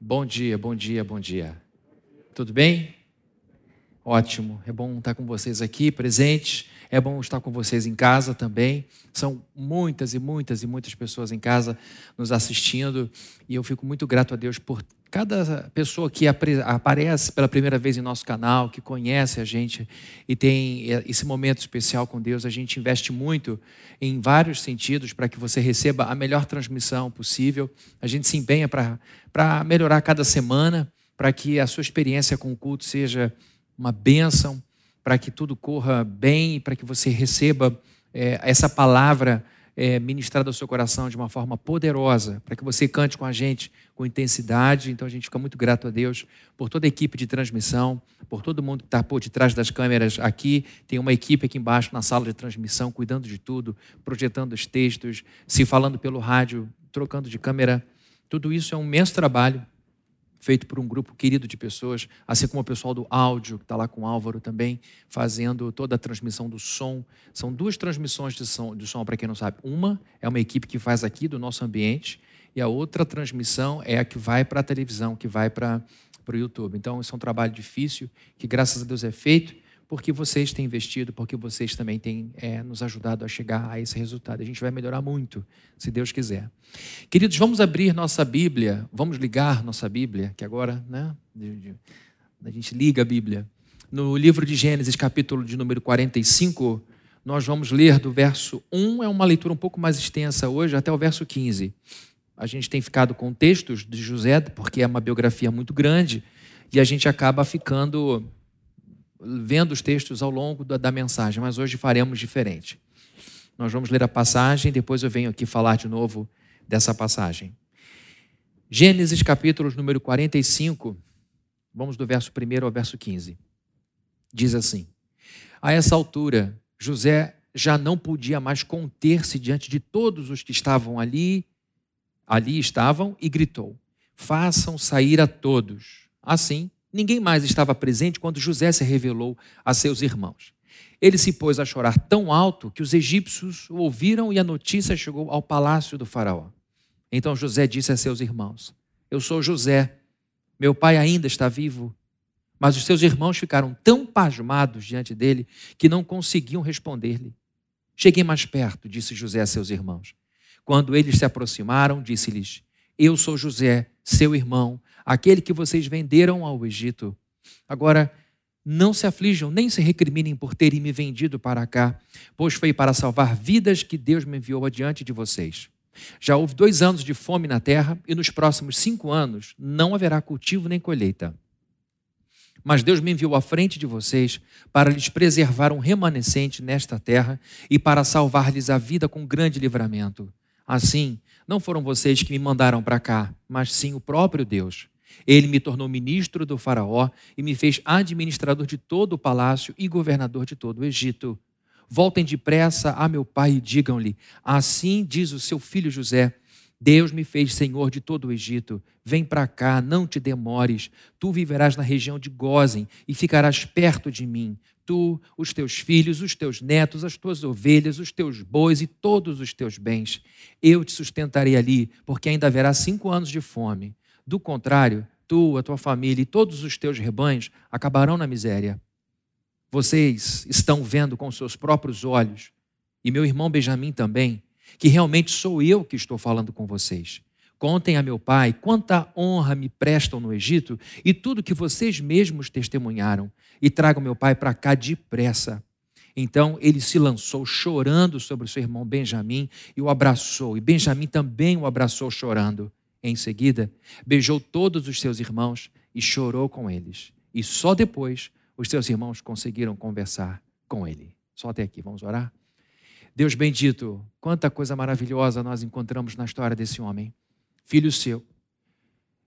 Bom dia, bom dia, bom dia. Tudo bem? Ótimo. É bom estar com vocês aqui presentes. É bom estar com vocês em casa também. São muitas e muitas e muitas pessoas em casa nos assistindo e eu fico muito grato a Deus por cada pessoa que aparece pela primeira vez em nosso canal, que conhece a gente e tem esse momento especial com Deus. A gente investe muito em vários sentidos para que você receba a melhor transmissão possível. A gente se empenha para melhorar cada semana, para que a sua experiência com o culto seja uma bênção para que tudo corra bem para que você receba é, essa palavra é, ministrada ao seu coração de uma forma poderosa, para que você cante com a gente com intensidade. Então a gente fica muito grato a Deus por toda a equipe de transmissão, por todo mundo que está por detrás das câmeras aqui. Tem uma equipe aqui embaixo na sala de transmissão, cuidando de tudo, projetando os textos, se falando pelo rádio, trocando de câmera. Tudo isso é um imenso trabalho feito por um grupo querido de pessoas, assim como o pessoal do áudio, que está lá com o Álvaro também, fazendo toda a transmissão do som. São duas transmissões de som, de som para quem não sabe. Uma é uma equipe que faz aqui do nosso ambiente, e a outra transmissão é a que vai para a televisão, que vai para o YouTube. Então, isso é um trabalho difícil, que graças a Deus é feito porque vocês têm investido, porque vocês também têm é, nos ajudado a chegar a esse resultado. A gente vai melhorar muito, se Deus quiser. Queridos, vamos abrir nossa Bíblia, vamos ligar nossa Bíblia, que agora, né, a gente liga a Bíblia. No livro de Gênesis, capítulo de número 45, nós vamos ler do verso 1, é uma leitura um pouco mais extensa hoje, até o verso 15. A gente tem ficado com textos de José, porque é uma biografia muito grande, e a gente acaba ficando vendo os textos ao longo da, da mensagem, mas hoje faremos diferente. Nós vamos ler a passagem, depois eu venho aqui falar de novo dessa passagem. Gênesis capítulo número 45, vamos do verso 1 ao verso 15. Diz assim: A essa altura, José já não podia mais conter-se diante de todos os que estavam ali, ali estavam, e gritou: Façam sair a todos. Assim, Ninguém mais estava presente quando José se revelou a seus irmãos. Ele se pôs a chorar tão alto que os egípcios o ouviram e a notícia chegou ao palácio do Faraó. Então José disse a seus irmãos: Eu sou José, meu pai ainda está vivo. Mas os seus irmãos ficaram tão pasmados diante dele que não conseguiam responder-lhe. Cheguei mais perto, disse José a seus irmãos. Quando eles se aproximaram, disse-lhes: Eu sou José, seu irmão, aquele que vocês venderam ao Egito. Agora, não se aflijam, nem se recriminem por terem me vendido para cá, pois foi para salvar vidas que Deus me enviou adiante de vocês. Já houve dois anos de fome na terra, e nos próximos cinco anos não haverá cultivo nem colheita. Mas Deus me enviou à frente de vocês para lhes preservar um remanescente nesta terra e para salvar-lhes a vida com grande livramento. Assim, não foram vocês que me mandaram para cá, mas sim o próprio Deus. Ele me tornou ministro do Faraó e me fez administrador de todo o palácio e governador de todo o Egito. Voltem depressa a meu pai e digam-lhe: Assim diz o seu filho José: Deus me fez senhor de todo o Egito. Vem para cá, não te demores. Tu viverás na região de Gozen e ficarás perto de mim. Tu, os teus filhos, os teus netos, as tuas ovelhas, os teus bois e todos os teus bens. Eu te sustentarei ali, porque ainda haverá cinco anos de fome. Do contrário, tu, a tua família e todos os teus rebanhos acabarão na miséria. Vocês estão vendo com seus próprios olhos, e meu irmão Benjamim também, que realmente sou eu que estou falando com vocês. Contem a meu pai quanta honra me prestam no Egito e tudo que vocês mesmos testemunharam, e tragam meu pai para cá depressa. Então ele se lançou chorando sobre o seu irmão Benjamim e o abraçou, e Benjamim também o abraçou chorando. Em seguida, beijou todos os seus irmãos e chorou com eles. E só depois os seus irmãos conseguiram conversar com ele. Só até aqui, vamos orar? Deus bendito, quanta coisa maravilhosa nós encontramos na história desse homem, filho seu.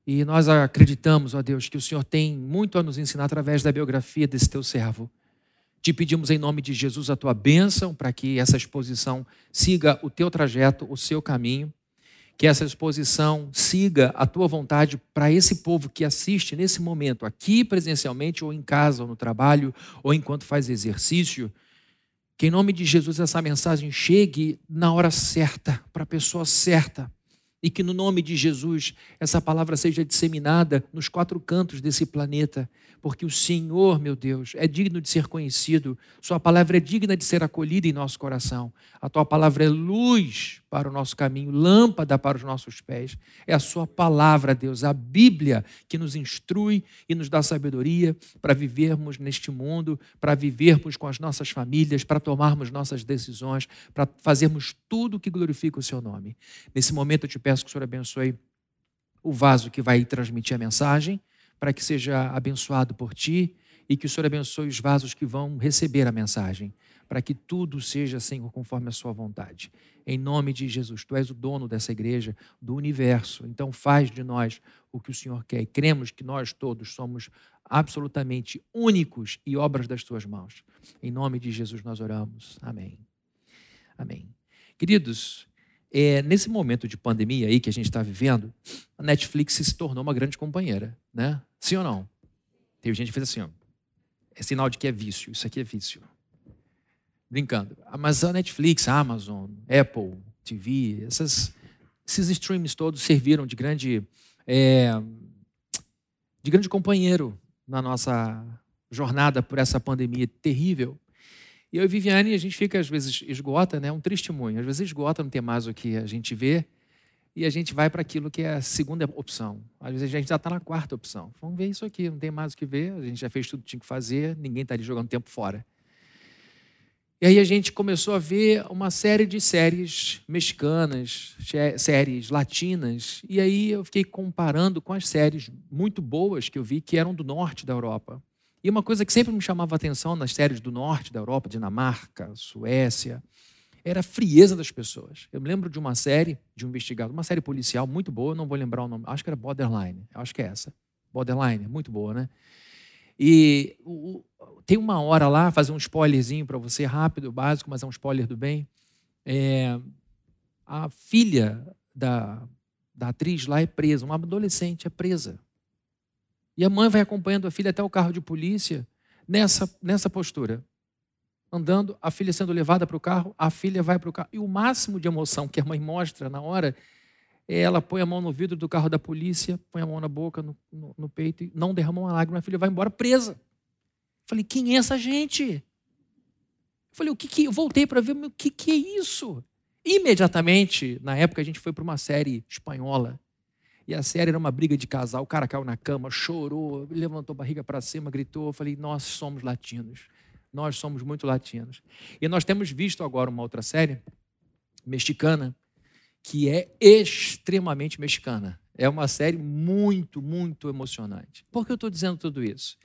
E nós acreditamos, ó Deus, que o Senhor tem muito a nos ensinar através da biografia desse teu servo. Te pedimos em nome de Jesus a tua bênção para que essa exposição siga o teu trajeto, o seu caminho que essa exposição siga a tua vontade para esse povo que assiste nesse momento, aqui presencialmente, ou em casa, ou no trabalho, ou enquanto faz exercício. Que em nome de Jesus essa mensagem chegue na hora certa, para a pessoa certa, e que no nome de Jesus essa palavra seja disseminada nos quatro cantos desse planeta, porque o Senhor, meu Deus, é digno de ser conhecido, Sua palavra é digna de ser acolhida em nosso coração. A Tua palavra é luz para o nosso caminho, lâmpada para os nossos pés. É a Sua palavra, Deus, a Bíblia, que nos instrui e nos dá sabedoria para vivermos neste mundo, para vivermos com as nossas famílias, para tomarmos nossas decisões, para fazermos tudo que glorifica o Seu nome. Nesse momento eu te peço que o Senhor abençoe o vaso que vai transmitir a mensagem para que seja abençoado por ti e que o Senhor abençoe os vasos que vão receber a mensagem, para que tudo seja, Senhor, conforme a Sua vontade. Em nome de Jesus, Tu és o dono dessa igreja, do universo, então faz de nós o que o Senhor quer. E cremos que nós todos somos absolutamente únicos e obras das Tuas mãos. Em nome de Jesus nós oramos. Amém. Amém. Queridos, é, nesse momento de pandemia aí que a gente está vivendo, a Netflix se tornou uma grande companheira, né? Sim ou não? Tem gente que fez assim, ó. É sinal de que é vício. Isso aqui é vício. Brincando. Mas a Netflix, a Amazon, Apple TV, essas, esses streams todos serviram de grande, é, de grande companheiro na nossa jornada por essa pandemia terrível. E eu e Viviane, a gente fica, às vezes, esgota, né? Um testemunho. Às vezes esgota, não tem mais o que a gente vê e a gente vai para aquilo que é a segunda opção. Às vezes a gente já está na quarta opção. Vamos ver isso aqui, não tem mais o que ver, a gente já fez tudo que tinha que fazer, ninguém está ali jogando tempo fora. E aí a gente começou a ver uma série de séries mexicanas, séries latinas, e aí eu fiquei comparando com as séries muito boas que eu vi que eram do norte da Europa. E uma coisa que sempre me chamava atenção nas séries do norte da Europa, Dinamarca, Suécia, era a frieza das pessoas. Eu me lembro de uma série de um investigado, uma série policial muito boa, não vou lembrar o nome, acho que era Borderline, acho que é essa. Borderline, muito boa, né? E o, tem uma hora lá, fazer um spoilerzinho para você, rápido, básico, mas é um spoiler do bem. É, a filha da, da atriz lá é presa, uma adolescente é presa. E a mãe vai acompanhando a filha até o carro de polícia nessa, nessa postura andando, a filha sendo levada para o carro, a filha vai para o carro. E o máximo de emoção que a mãe mostra na hora é ela põe a mão no vidro do carro da polícia, põe a mão na boca, no, no, no peito, e não derrama uma lágrima, a filha vai embora presa. Falei, quem é essa gente? Falei, o que que. Eu voltei para ver, o que, que é isso? Imediatamente, na época, a gente foi para uma série espanhola. E a série era uma briga de casal. O cara caiu na cama, chorou, levantou a barriga para cima, gritou. Eu falei, nós somos latinos. Nós somos muito latinos. E nós temos visto agora uma outra série mexicana que é extremamente mexicana. É uma série muito, muito emocionante. Por que eu estou dizendo tudo isso?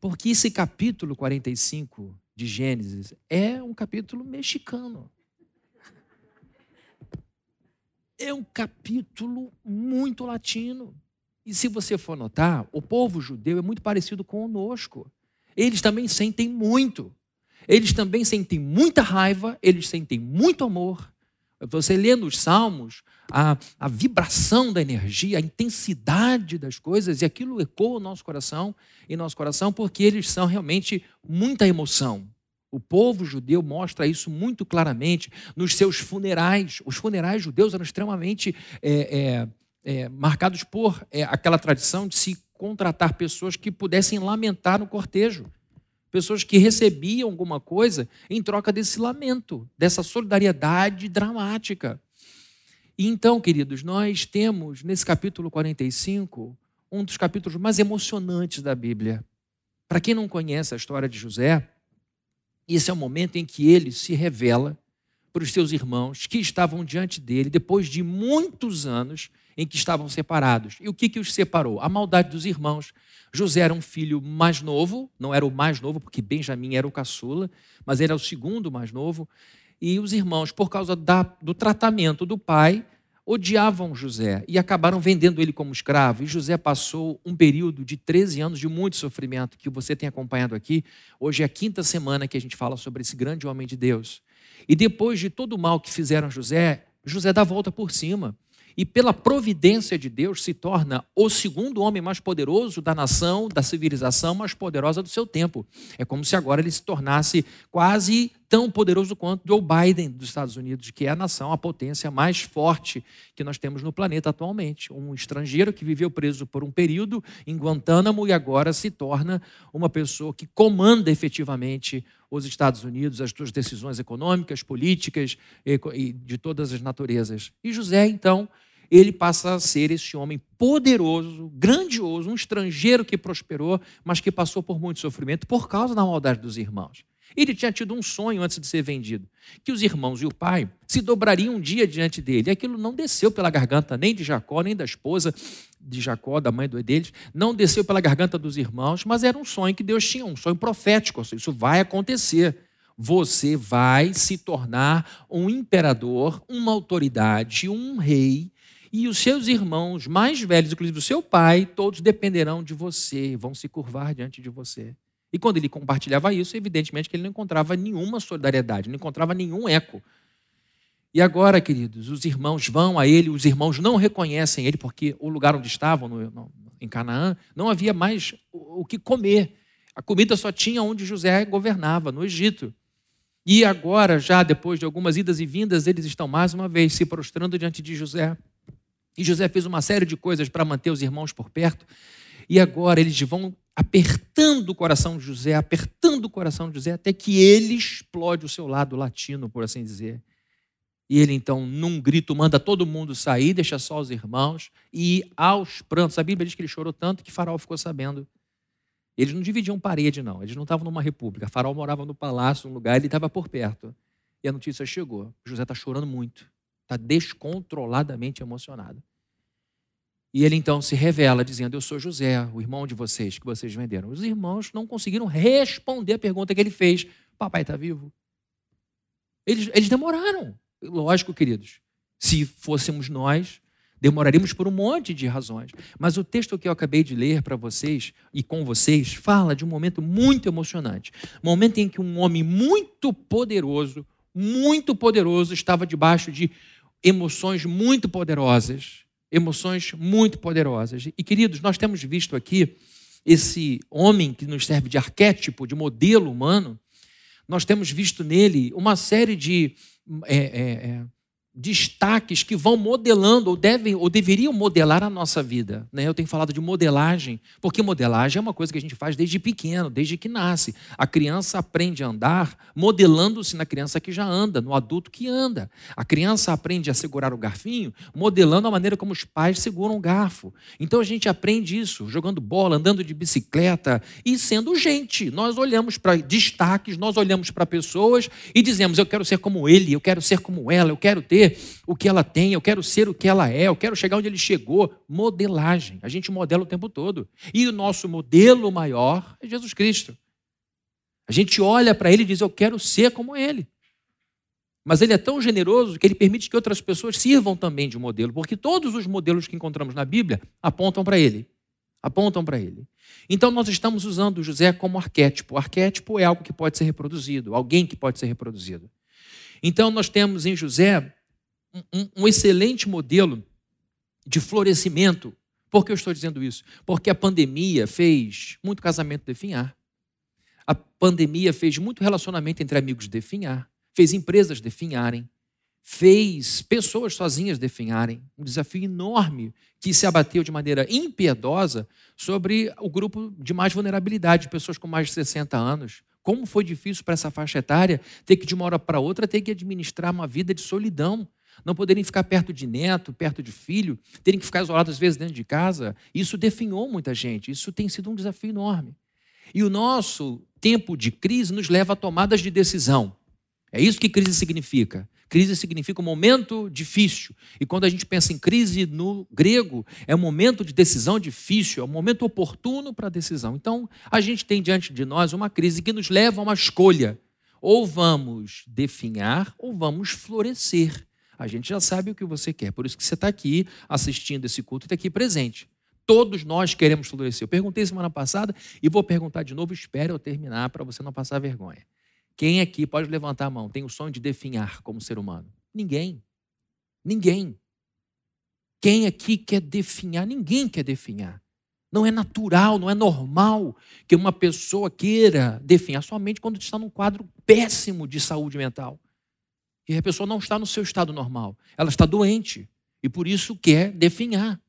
Porque esse capítulo 45 de Gênesis é um capítulo mexicano. É um capítulo muito latino. E se você for notar, o povo judeu é muito parecido conosco eles também sentem muito. Eles também sentem muita raiva, eles sentem muito amor. Você lê nos Salmos a, a vibração da energia, a intensidade das coisas, e aquilo ecoa o nosso coração, em nosso coração, porque eles são realmente muita emoção. O povo judeu mostra isso muito claramente nos seus funerais. Os funerais judeus eram extremamente é, é, é, marcados por é, aquela tradição de se contratar pessoas que pudessem lamentar no cortejo. Pessoas que recebiam alguma coisa em troca desse lamento, dessa solidariedade dramática. E então, queridos, nós temos nesse capítulo 45 um dos capítulos mais emocionantes da Bíblia. Para quem não conhece a história de José, esse é o momento em que ele se revela para os seus irmãos que estavam diante dele depois de muitos anos em que estavam separados. E o que, que os separou? A maldade dos irmãos. José era um filho mais novo, não era o mais novo, porque Benjamim era o caçula, mas era o segundo mais novo. E os irmãos, por causa da, do tratamento do pai, odiavam José e acabaram vendendo ele como escravo. E José passou um período de 13 anos de muito sofrimento, que você tem acompanhado aqui. Hoje é a quinta semana que a gente fala sobre esse grande homem de Deus. E depois de todo o mal que fizeram José, José dá a volta por cima e pela providência de Deus se torna o segundo homem mais poderoso da nação, da civilização mais poderosa do seu tempo. É como se agora ele se tornasse quase tão poderoso quanto Joe Biden dos Estados Unidos, que é a nação, a potência mais forte que nós temos no planeta atualmente. Um estrangeiro que viveu preso por um período em Guantánamo e agora se torna uma pessoa que comanda efetivamente os Estados Unidos, as suas decisões econômicas, políticas e de todas as naturezas. E José, então, ele passa a ser esse homem poderoso, grandioso, um estrangeiro que prosperou, mas que passou por muito sofrimento por causa da maldade dos irmãos. Ele tinha tido um sonho antes de ser vendido, que os irmãos e o pai se dobrariam um dia diante dele. E aquilo não desceu pela garganta nem de Jacó, nem da esposa de Jacó, da mãe deles, não desceu pela garganta dos irmãos, mas era um sonho que Deus tinha, um sonho profético. Isso vai acontecer. Você vai se tornar um imperador, uma autoridade, um rei, e os seus irmãos mais velhos, inclusive o seu pai, todos dependerão de você, vão se curvar diante de você. E quando ele compartilhava isso, evidentemente que ele não encontrava nenhuma solidariedade, não encontrava nenhum eco. E agora, queridos, os irmãos vão a ele, os irmãos não reconhecem ele, porque o lugar onde estavam, no, no, em Canaã, não havia mais o, o que comer. A comida só tinha onde José governava, no Egito. E agora, já depois de algumas idas e vindas, eles estão mais uma vez se prostrando diante de José. E José fez uma série de coisas para manter os irmãos por perto. E agora eles vão apertando o coração de José, apertando o coração de José, até que ele explode o seu lado latino, por assim dizer. E ele então, num grito, manda todo mundo sair, deixa só os irmãos, e aos prantos. A Bíblia diz que ele chorou tanto que Faraó ficou sabendo. Eles não dividiam parede, não. Eles não estavam numa república. Faraó morava no palácio, num lugar, ele estava por perto. E a notícia chegou. José está chorando muito está descontroladamente emocionado. E ele então se revela dizendo: Eu sou José, o irmão de vocês, que vocês venderam. Os irmãos não conseguiram responder a pergunta que ele fez: Papai está vivo? Eles, eles demoraram. Lógico, queridos. Se fôssemos nós, demoraríamos por um monte de razões. Mas o texto que eu acabei de ler para vocês e com vocês fala de um momento muito emocionante. Momento em que um homem muito poderoso, muito poderoso, estava debaixo de emoções muito poderosas, emoções muito poderosas. E queridos, nós temos visto aqui esse homem que nos serve de arquétipo, de modelo humano, nós temos visto nele uma série de é, é, é destaques que vão modelando ou devem ou deveriam modelar a nossa vida. Né? Eu tenho falado de modelagem, porque modelagem é uma coisa que a gente faz desde pequeno, desde que nasce. A criança aprende a andar modelando-se na criança que já anda, no adulto que anda. A criança aprende a segurar o garfinho modelando a maneira como os pais seguram o garfo. Então a gente aprende isso jogando bola, andando de bicicleta e sendo gente. Nós olhamos para destaques, nós olhamos para pessoas e dizemos: eu quero ser como ele, eu quero ser como ela, eu quero ter o que ela tem, eu quero ser o que ela é, eu quero chegar onde ele chegou. Modelagem. A gente modela o tempo todo. E o nosso modelo maior é Jesus Cristo. A gente olha para ele e diz: Eu quero ser como ele. Mas ele é tão generoso que ele permite que outras pessoas sirvam também de modelo, porque todos os modelos que encontramos na Bíblia apontam para ele. Apontam para ele. Então nós estamos usando José como arquétipo. O arquétipo é algo que pode ser reproduzido, alguém que pode ser reproduzido. Então nós temos em José um, um excelente modelo de florescimento. Por que eu estou dizendo isso? Porque a pandemia fez muito casamento definhar. A pandemia fez muito relacionamento entre amigos definhar, fez empresas definharem, fez pessoas sozinhas definharem. Um desafio enorme que se abateu de maneira impiedosa sobre o grupo de mais vulnerabilidade, pessoas com mais de 60 anos. Como foi difícil para essa faixa etária ter que, de uma hora para outra, ter que administrar uma vida de solidão, não poderem ficar perto de neto, perto de filho, terem que ficar isolados às vezes dentro de casa. Isso definhou muita gente, isso tem sido um desafio enorme. E o nosso tempo de crise nos leva a tomadas de decisão. É isso que crise significa. Crise significa um momento difícil. E quando a gente pensa em crise no grego, é um momento de decisão difícil, é um momento oportuno para a decisão. Então, a gente tem diante de nós uma crise que nos leva a uma escolha. Ou vamos definhar ou vamos florescer. A gente já sabe o que você quer, por isso que você está aqui assistindo esse culto e está aqui presente. Todos nós queremos florescer. Eu perguntei semana passada e vou perguntar de novo, espero eu terminar para você não passar vergonha. Quem aqui pode levantar a mão tem o sonho de definhar como ser humano? Ninguém. Ninguém. Quem aqui quer definhar? Ninguém quer definhar. Não é natural, não é normal que uma pessoa queira definhar somente quando está num quadro péssimo de saúde mental. E a pessoa não está no seu estado normal. Ela está doente e por isso quer definhar.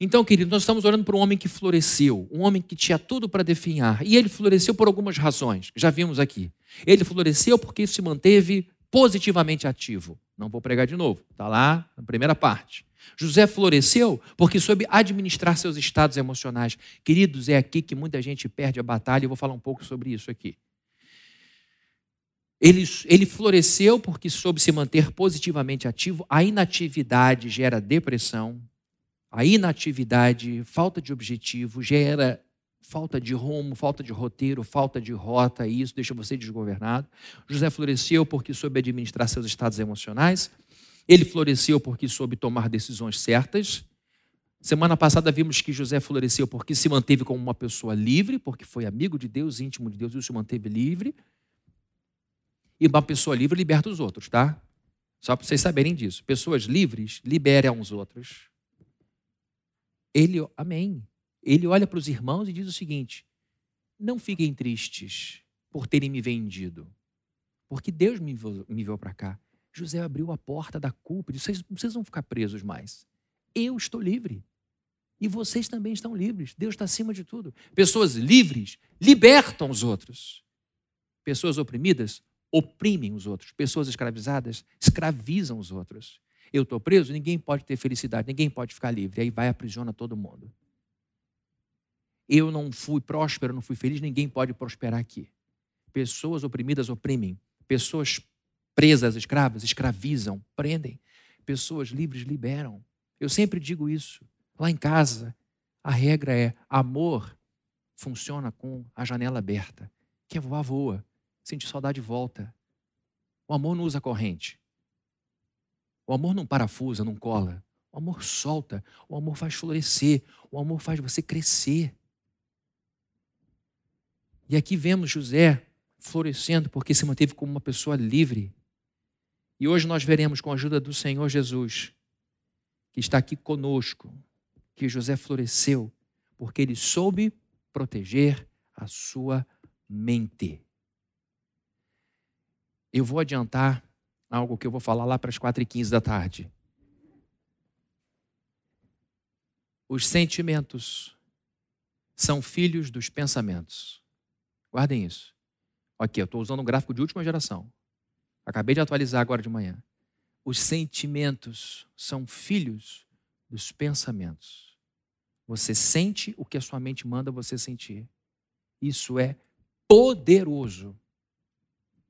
Então, querido, nós estamos orando por um homem que floresceu, um homem que tinha tudo para definhar. E ele floresceu por algumas razões, já vimos aqui. Ele floresceu porque se manteve positivamente ativo. Não vou pregar de novo, está lá na primeira parte. José floresceu porque soube administrar seus estados emocionais. Queridos, é aqui que muita gente perde a batalha, eu vou falar um pouco sobre isso aqui. Ele, ele floresceu porque soube se manter positivamente ativo. A inatividade gera depressão, a inatividade, falta de objetivo, gera falta de rumo, falta de roteiro, falta de rota, e isso deixa você desgovernado. José floresceu porque soube administrar seus estados emocionais. Ele floresceu porque soube tomar decisões certas. Semana passada vimos que José floresceu porque se manteve como uma pessoa livre, porque foi amigo de Deus, íntimo de Deus e se manteve livre. E uma pessoa livre liberta os outros, tá? Só para vocês saberem disso. Pessoas livres liberam os outros. Ele, amém. Ele olha para os irmãos e diz o seguinte: não fiquem tristes por terem me vendido, porque Deus me enviou para cá. José abriu a porta da culpa e disse: vocês não precisam ficar presos mais. Eu estou livre. E vocês também estão livres. Deus está acima de tudo. Pessoas livres libertam os outros. Pessoas oprimidas oprimem os outros. Pessoas escravizadas escravizam os outros eu estou preso, ninguém pode ter felicidade, ninguém pode ficar livre. Aí vai aprisiona todo mundo. Eu não fui próspero, não fui feliz, ninguém pode prosperar aqui. Pessoas oprimidas oprimem, pessoas presas, escravas, escravizam, prendem. Pessoas livres liberam. Eu sempre digo isso. Lá em casa, a regra é: amor funciona com a janela aberta. Quer voar, voa. Sente saudade, volta. O amor não usa corrente. O amor não parafusa, não cola. O amor solta. O amor faz florescer. O amor faz você crescer. E aqui vemos José florescendo porque se manteve como uma pessoa livre. E hoje nós veremos, com a ajuda do Senhor Jesus, que está aqui conosco, que José floresceu porque ele soube proteger a sua mente. Eu vou adiantar algo que eu vou falar lá para as 4h15 da tarde. Os sentimentos são filhos dos pensamentos. Guardem isso. Aqui, eu estou usando um gráfico de última geração. Acabei de atualizar agora de manhã. Os sentimentos são filhos dos pensamentos. Você sente o que a sua mente manda você sentir. Isso é poderoso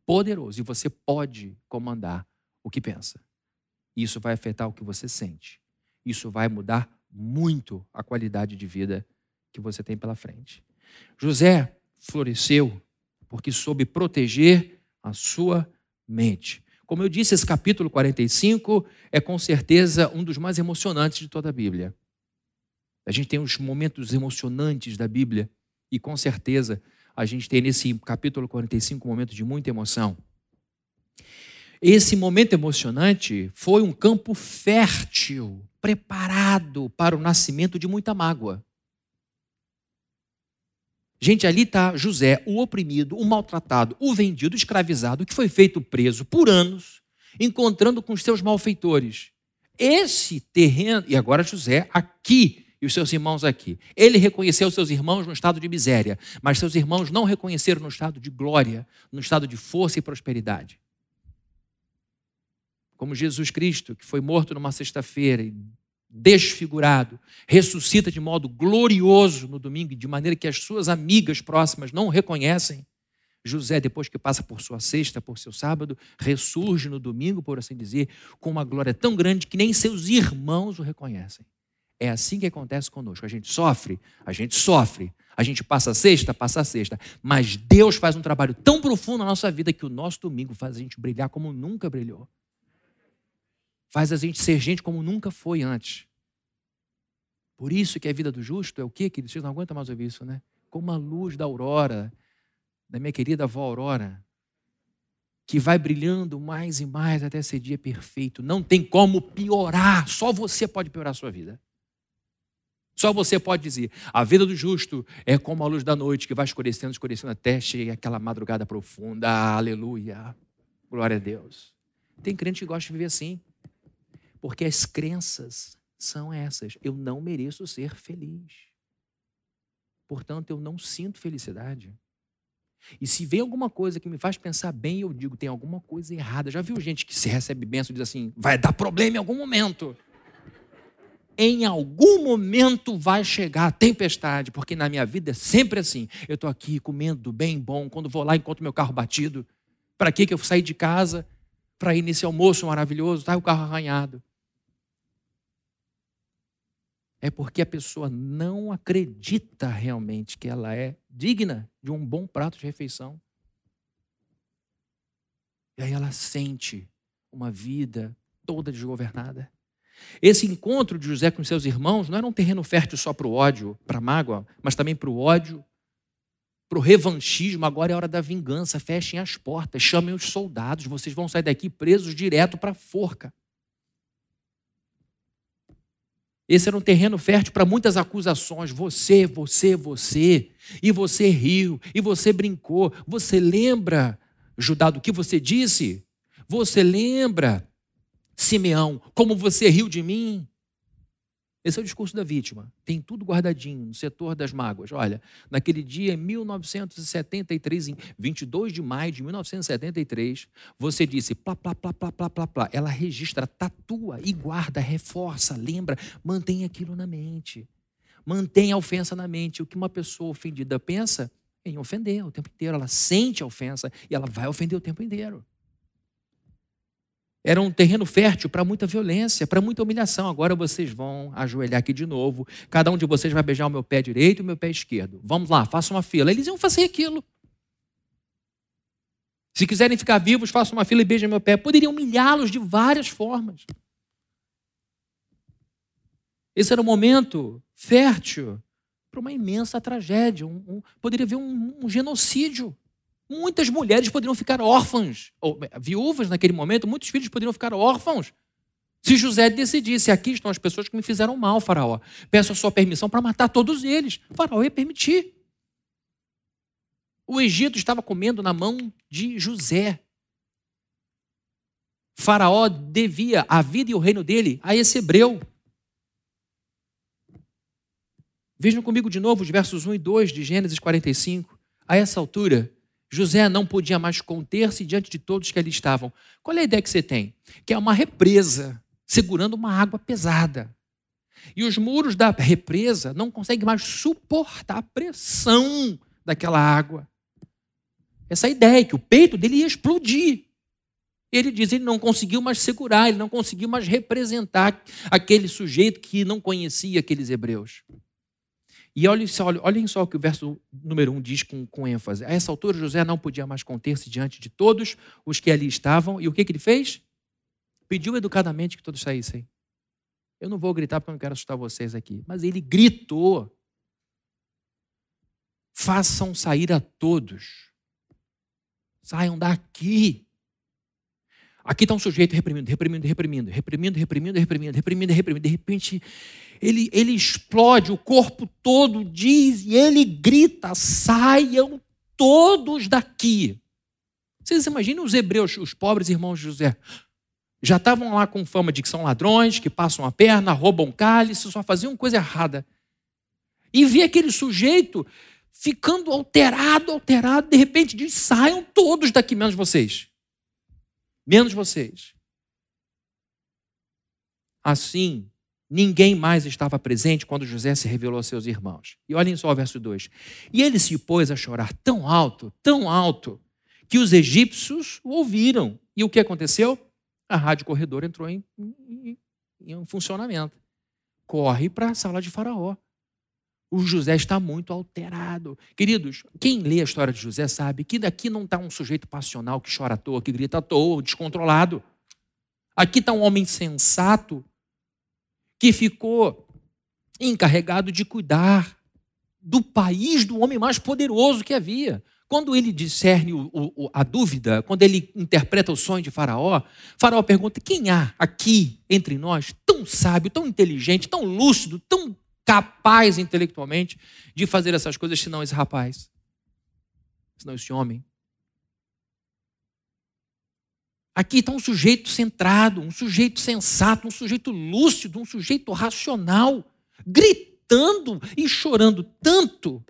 poderoso e você pode comandar o que pensa. Isso vai afetar o que você sente. Isso vai mudar muito a qualidade de vida que você tem pela frente. José floresceu porque soube proteger a sua mente. Como eu disse, esse capítulo 45 é com certeza um dos mais emocionantes de toda a Bíblia. A gente tem os momentos emocionantes da Bíblia e com certeza a gente tem nesse capítulo 45 um momento de muita emoção. Esse momento emocionante foi um campo fértil, preparado para o nascimento de muita mágoa. Gente, ali está José, o oprimido, o maltratado, o vendido, o escravizado, que foi feito preso por anos, encontrando com os seus malfeitores. Esse terreno, e agora José, aqui, e os seus irmãos aqui. Ele reconheceu seus irmãos no estado de miséria, mas seus irmãos não reconheceram no estado de glória, no estado de força e prosperidade. Como Jesus Cristo, que foi morto numa sexta-feira e desfigurado, ressuscita de modo glorioso no domingo, de maneira que as suas amigas próximas não o reconhecem. José, depois que passa por sua sexta, por seu sábado, ressurge no domingo, por assim dizer, com uma glória tão grande que nem seus irmãos o reconhecem. É assim que acontece conosco. A gente sofre, a gente sofre. A gente passa a sexta, passa a sexta. Mas Deus faz um trabalho tão profundo na nossa vida que o nosso domingo faz a gente brilhar como nunca brilhou. Faz a gente ser gente como nunca foi antes. Por isso que a vida do justo é o quê, queridos? Vocês não aguentam mais ouvir isso, né? Como a luz da aurora, da minha querida avó Aurora, que vai brilhando mais e mais até ser dia perfeito. Não tem como piorar, só você pode piorar a sua vida. Só você pode dizer: a vida do justo é como a luz da noite que vai escurecendo, escurecendo até chegar aquela madrugada profunda. Aleluia. Glória a Deus. Tem crente que gosta de viver assim. Porque as crenças são essas. Eu não mereço ser feliz. Portanto, eu não sinto felicidade. E se vem alguma coisa que me faz pensar bem, eu digo, tem alguma coisa errada. Já viu gente que se recebe benção e diz assim, vai dar problema em algum momento. Em algum momento vai chegar a tempestade, porque na minha vida é sempre assim. Eu estou aqui comendo bem bom, quando vou lá encontro meu carro batido. Para que eu saí de casa? Para ir nesse almoço maravilhoso, tá o carro arranhado é porque a pessoa não acredita realmente que ela é digna de um bom prato de refeição. E aí ela sente uma vida toda desgovernada. Esse encontro de José com seus irmãos não era um terreno fértil só para o ódio, para a mágoa, mas também para o ódio, para o revanchismo. Agora é hora da vingança. Fechem as portas, chamem os soldados. Vocês vão sair daqui presos direto para a forca. Esse era um terreno fértil para muitas acusações. Você, você, você. E você riu, e você brincou. Você lembra, Judá, do que você disse? Você lembra, Simeão, como você riu de mim? Esse é o discurso da vítima. Tem tudo guardadinho no setor das mágoas. Olha, naquele dia, em 1973, em 22 de maio de 1973, você disse plá, plá, plá, plá, plá, plá, plá. Ela registra, tatua e guarda, reforça, lembra, mantém aquilo na mente. Mantém a ofensa na mente. O que uma pessoa ofendida pensa em ofender o tempo inteiro. Ela sente a ofensa e ela vai ofender o tempo inteiro. Era um terreno fértil para muita violência, para muita humilhação. Agora vocês vão ajoelhar aqui de novo. Cada um de vocês vai beijar o meu pé direito e o meu pé esquerdo. Vamos lá, façam uma fila. Eles iam fazer aquilo. Se quiserem ficar vivos, façam uma fila e beijem meu pé. Poderiam humilhá-los de várias formas. Esse era um momento fértil para uma imensa tragédia. Um, um, poderia haver um, um genocídio. Muitas mulheres poderiam ficar órfãs, ou viúvas naquele momento, muitos filhos poderiam ficar órfãos. Se José decidisse, aqui estão as pessoas que me fizeram mal, Faraó, peço a sua permissão para matar todos eles. Faraó ia permitir. O Egito estava comendo na mão de José. Faraó devia a vida e o reino dele a esse hebreu. Vejam comigo de novo os versos 1 e 2 de Gênesis 45. A essa altura, José não podia mais conter-se diante de todos que ali estavam. Qual é a ideia que você tem? Que é uma represa segurando uma água pesada. E os muros da represa não conseguem mais suportar a pressão daquela água. Essa ideia que o peito dele ia explodir. Ele diz, ele não conseguiu mais segurar, ele não conseguiu mais representar aquele sujeito que não conhecia aqueles hebreus. E olhem só, olhem só o que o verso número 1 um diz com, com ênfase. A essa altura, José não podia mais conter-se diante de todos os que ali estavam. E o que, que ele fez? Pediu educadamente que todos saíssem. Eu não vou gritar porque eu não quero assustar vocês aqui. Mas ele gritou: façam sair a todos. Saiam daqui. Aqui está um sujeito reprimindo, reprimindo, reprimindo, reprimindo, reprimindo, reprimindo, reprimindo, reprimindo. De repente, ele, ele explode, o corpo todo diz, e ele grita: saiam todos daqui. Vocês imaginam os hebreus, os pobres irmãos de José? Já estavam lá com fama de que são ladrões, que passam a perna, roubam cálice, só faziam coisa errada. E vê aquele sujeito ficando alterado, alterado, de repente diz: saiam todos daqui, menos vocês menos vocês. Assim, ninguém mais estava presente quando José se revelou aos seus irmãos. E olhem só o verso 2. E ele se pôs a chorar tão alto, tão alto, que os egípcios o ouviram. E o que aconteceu? A rádio corredor entrou em, em, em funcionamento. Corre para a sala de Faraó o José está muito alterado. Queridos, quem lê a história de José sabe que daqui não está um sujeito passional que chora à toa, que grita à toa, descontrolado. Aqui está um homem sensato que ficou encarregado de cuidar do país do homem mais poderoso que havia. Quando ele discerne o, o, a dúvida, quando ele interpreta o sonho de Faraó, Faraó pergunta: quem há aqui entre nós tão sábio, tão inteligente, tão lúcido, tão capaz intelectualmente de fazer essas coisas senão esse rapaz, senão esse homem. Aqui está um sujeito centrado, um sujeito sensato, um sujeito lúcido, um sujeito racional, gritando e chorando tanto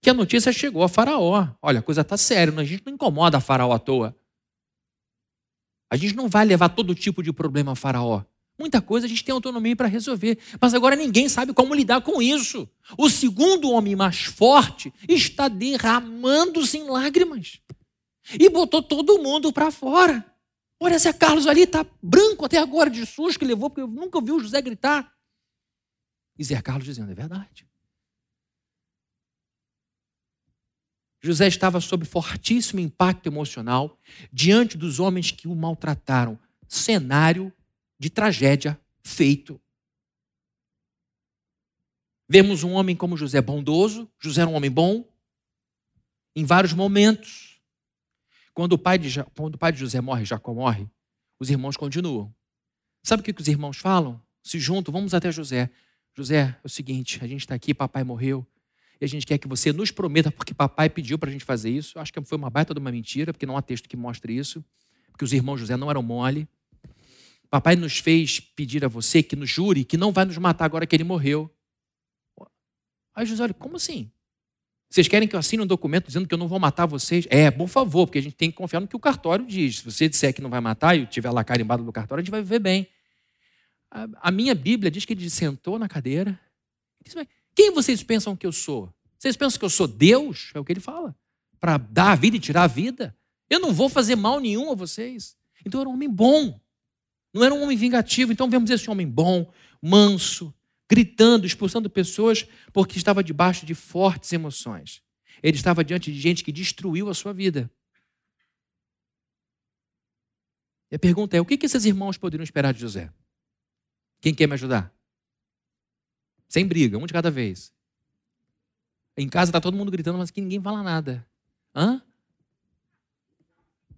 que a notícia chegou a Faraó. Olha, a coisa está séria, a gente não incomoda a Faraó à toa. A gente não vai levar todo tipo de problema a Faraó. Muita coisa a gente tem autonomia para resolver, mas agora ninguém sabe como lidar com isso. O segundo homem mais forte está derramando-se em lágrimas e botou todo mundo para fora. Olha, Zé Carlos ali está branco até agora de susto que levou, porque eu nunca vi o José gritar. E Zé Carlos dizendo: é verdade. José estava sob fortíssimo impacto emocional diante dos homens que o maltrataram. Cenário de tragédia feito. Vemos um homem como José bondoso, José era um homem bom, em vários momentos. Quando o pai de, quando o pai de José morre, Jacó morre, os irmãos continuam. Sabe o que os irmãos falam? Se juntam, vamos até José. José, é o seguinte, a gente está aqui, papai morreu, e a gente quer que você nos prometa, porque papai pediu para a gente fazer isso. Acho que foi uma baita de uma mentira, porque não há texto que mostre isso, porque os irmãos José não eram mole. Papai nos fez pedir a você que nos jure que não vai nos matar agora que ele morreu. Aí José olha, como assim? Vocês querem que eu assine um documento dizendo que eu não vou matar vocês? É, por favor, porque a gente tem que confiar no que o cartório diz. Se você disser que não vai matar e tiver lá carimbado do cartório, a gente vai viver bem. A, a minha Bíblia diz que ele sentou na cadeira disse: Quem vocês pensam que eu sou? Vocês pensam que eu sou Deus? É o que ele fala. Para dar a vida e tirar a vida? Eu não vou fazer mal nenhum a vocês. Então era um homem bom. Não era um homem vingativo. Então vemos esse homem bom, manso, gritando, expulsando pessoas, porque estava debaixo de fortes emoções. Ele estava diante de gente que destruiu a sua vida. E a pergunta é: o que, esses irmãos poderiam esperar de José? Quem quer me ajudar? Sem briga, um de cada vez. Em casa está todo mundo gritando, mas que ninguém fala nada. Hã?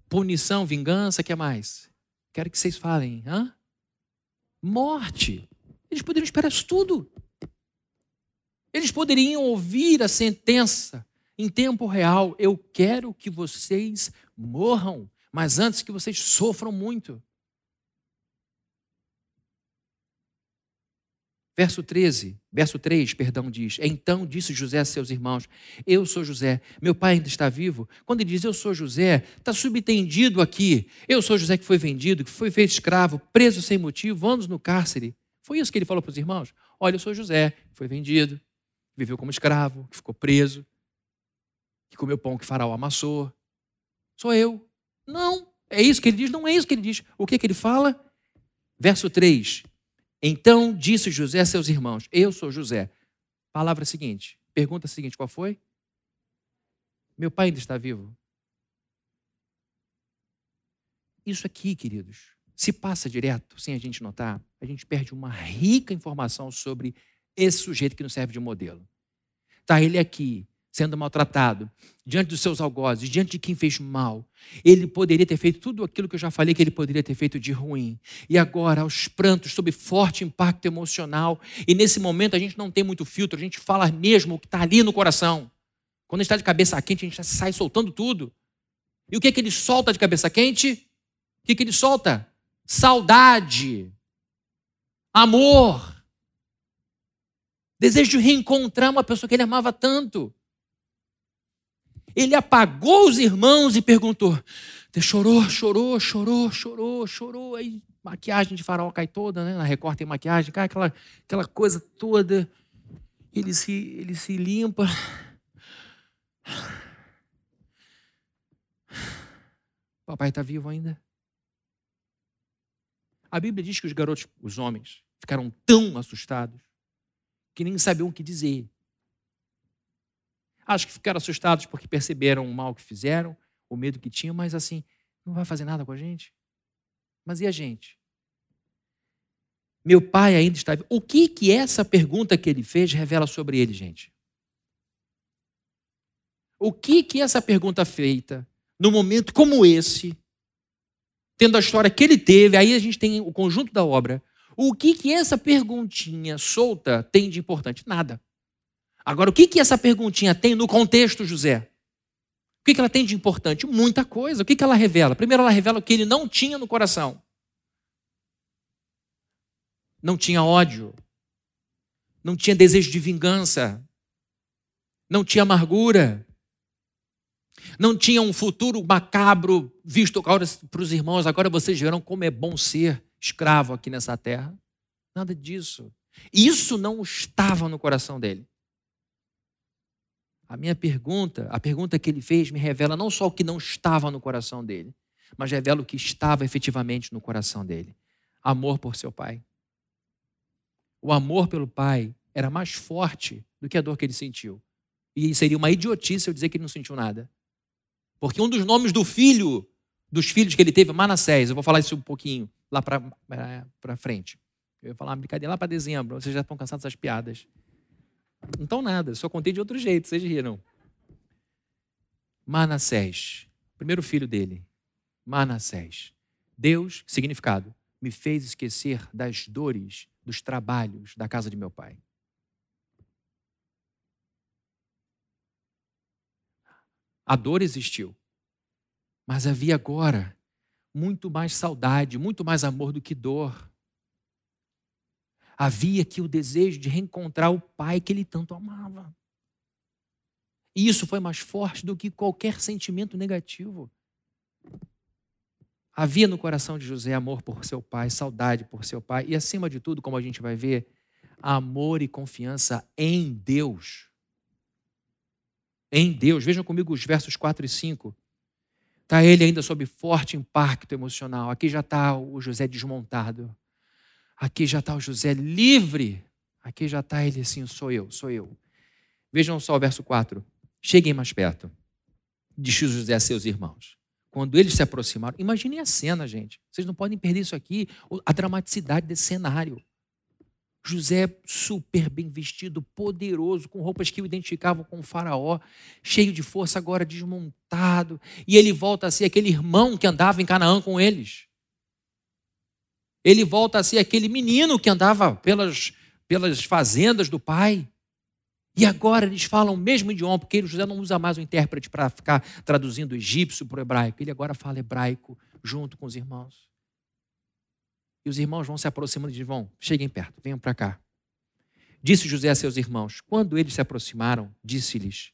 Punição, vingança, que mais? Quero que vocês falem. Hã? Morte. Eles poderiam esperar isso tudo. Eles poderiam ouvir a sentença em tempo real. Eu quero que vocês morram, mas antes que vocês sofram muito. Verso 13, verso 3, perdão, diz: Então disse José a seus irmãos: Eu sou José, meu pai ainda está vivo. Quando ele diz eu sou José, está subentendido aqui. Eu sou José que foi vendido, que foi feito escravo, preso sem motivo, anos no cárcere. Foi isso que ele falou para os irmãos. Olha, eu sou José, que foi vendido, viveu como escravo, que ficou preso, que comeu pão que Faraó amassou. Sou eu. Não, é isso que ele diz? Não é isso que ele diz. O que, que ele fala? Verso 3. Então disse José a seus irmãos: Eu sou José. Palavra seguinte, pergunta seguinte: qual foi? Meu pai ainda está vivo. Isso aqui, queridos, se passa direto, sem a gente notar, a gente perde uma rica informação sobre esse sujeito que nos serve de modelo. Está ele aqui, sendo maltratado, diante dos seus algozes, diante de quem fez mal. Ele poderia ter feito tudo aquilo que eu já falei que ele poderia ter feito de ruim. E agora, aos prantos, sob forte impacto emocional. E nesse momento a gente não tem muito filtro, a gente fala mesmo o que está ali no coração. Quando a gente está de cabeça quente, a gente sai soltando tudo. E o que, é que ele solta de cabeça quente? O que, é que ele solta? Saudade, amor, desejo de reencontrar uma pessoa que ele amava tanto. Ele apagou os irmãos e perguntou: chorou, chorou, chorou, chorou, chorou. Aí maquiagem de farol cai toda, né? Na Record tem maquiagem, cai aquela, aquela coisa toda. Ele se, ele se limpa. Papai está vivo ainda? A Bíblia diz que os garotos, os homens, ficaram tão assustados que nem sabiam o que dizer. Acho que ficaram assustados porque perceberam o mal que fizeram, o medo que tinham, mas assim, não vai fazer nada com a gente? Mas e a gente? Meu pai ainda está. O que que essa pergunta que ele fez revela sobre ele, gente? O que que essa pergunta feita num momento como esse tendo a história que ele teve, aí a gente tem o conjunto da obra. O que que essa perguntinha solta tem de importante? Nada. Agora, o que que essa perguntinha tem no contexto, José? O que, que ela tem de importante? Muita coisa. O que, que ela revela? Primeiro, ela revela o que ele não tinha no coração. Não tinha ódio. Não tinha desejo de vingança. Não tinha amargura. Não tinha um futuro macabro visto agora para os irmãos. Agora vocês verão como é bom ser escravo aqui nessa terra. Nada disso. Isso não estava no coração dele. A minha pergunta, a pergunta que ele fez, me revela não só o que não estava no coração dele, mas revela o que estava efetivamente no coração dele: amor por seu pai. O amor pelo pai era mais forte do que a dor que ele sentiu. E seria uma idiotice eu dizer que ele não sentiu nada. Porque um dos nomes do filho, dos filhos que ele teve, Manassés, eu vou falar isso um pouquinho lá para frente. Eu ia falar uma brincadeira lá para dezembro, vocês já estão cansados das piadas. Então nada, só contei de outro jeito, vocês riram. Manassés, primeiro filho dele, Manassés. Deus, significado, me fez esquecer das dores, dos trabalhos da casa de meu pai. A dor existiu, mas havia agora muito mais saudade, muito mais amor do que dor. Havia aqui o desejo de reencontrar o pai que ele tanto amava. E isso foi mais forte do que qualquer sentimento negativo. Havia no coração de José amor por seu pai, saudade por seu pai e, acima de tudo, como a gente vai ver, amor e confiança em Deus. Em Deus. Vejam comigo os versos 4 e 5. Está ele ainda sob forte impacto emocional. Aqui já está o José desmontado. Aqui já está o José livre. Aqui já está ele assim: sou eu, sou eu. Vejam só o verso 4. Cheguem mais perto, disse José a seus irmãos. Quando eles se aproximaram, imaginem a cena, gente. Vocês não podem perder isso aqui, a dramaticidade desse cenário. José super bem vestido, poderoso, com roupas que o identificavam com o faraó, cheio de força, agora desmontado. E ele volta a ser aquele irmão que andava em Canaã com eles ele volta a ser aquele menino que andava pelas, pelas fazendas do pai. E agora eles falam o mesmo idioma, porque José não usa mais o intérprete para ficar traduzindo egípcio para o hebraico. Ele agora fala hebraico junto com os irmãos. E os irmãos vão se aproximando e vão, cheguem perto, venham para cá. Disse José a seus irmãos. Quando eles se aproximaram, disse-lhes: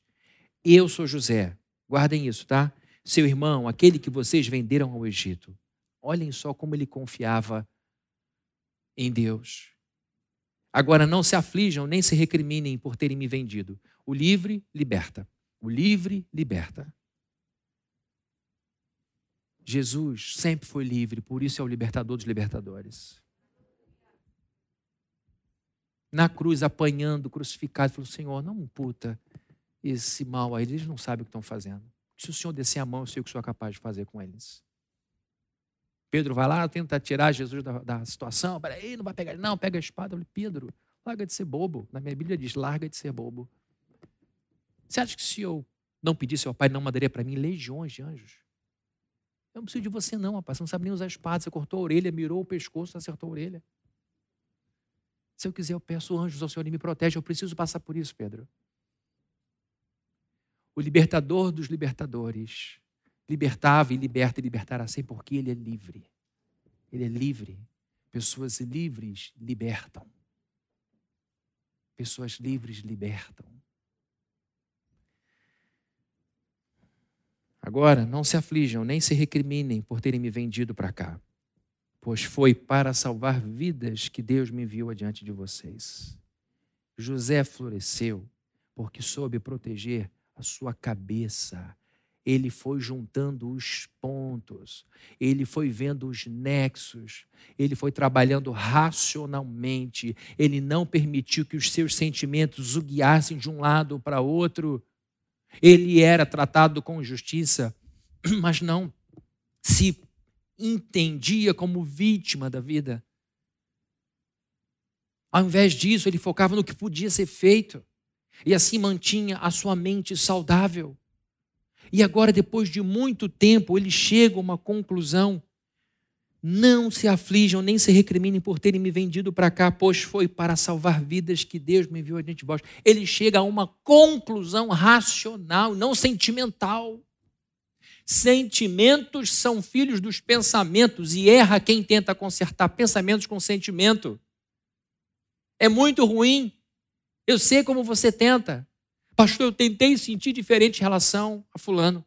Eu sou José. Guardem isso, tá? Seu irmão, aquele que vocês venderam ao Egito. Olhem só como ele confiava em Deus. Agora não se aflijam nem se recriminem por terem me vendido. O livre liberta. O livre liberta. Jesus sempre foi livre, por isso é o libertador dos libertadores. Na cruz, apanhando, crucificado, falou: Senhor, não puta esse mal aí, eles não sabem o que estão fazendo. Se o Senhor descer a mão, eu sei o que o Senhor é capaz de fazer com eles. Pedro vai lá, tenta tirar Jesus da, da situação. Peraí, não vai pegar. Não, pega a espada. Eu falei, Pedro, larga de ser bobo. Na minha Bíblia diz, larga de ser bobo. Você acha que se eu não pedisse ao Pai, não mandaria para mim legiões de anjos? Eu não preciso de você não, rapaz. Você não sabe nem usar a espada. Você cortou a orelha, mirou o pescoço, acertou a orelha. Se eu quiser, eu peço anjos ao Senhor e me protege. Eu preciso passar por isso, Pedro. O libertador dos libertadores libertava e liberta e libertará sempre, porque Ele é livre. Ele é livre. Pessoas livres libertam. Pessoas livres libertam. Agora, não se aflijam, nem se recriminem por terem me vendido para cá, pois foi para salvar vidas que Deus me enviou adiante de vocês. José floresceu porque soube proteger a sua cabeça ele foi juntando os pontos, ele foi vendo os nexos, ele foi trabalhando racionalmente, ele não permitiu que os seus sentimentos o guiassem de um lado para outro. Ele era tratado com justiça, mas não se entendia como vítima da vida. Ao invés disso, ele focava no que podia ser feito e assim mantinha a sua mente saudável. E agora, depois de muito tempo, ele chega a uma conclusão Não se aflijam nem se recriminem por terem me vendido para cá, pois foi para salvar vidas que Deus me enviou adiante de vós. Ele chega a uma conclusão racional, não sentimental. Sentimentos são filhos dos pensamentos e erra quem tenta consertar pensamentos com sentimento. É muito ruim. Eu sei como você tenta. Pastor, eu tentei sentir diferente em relação a fulano.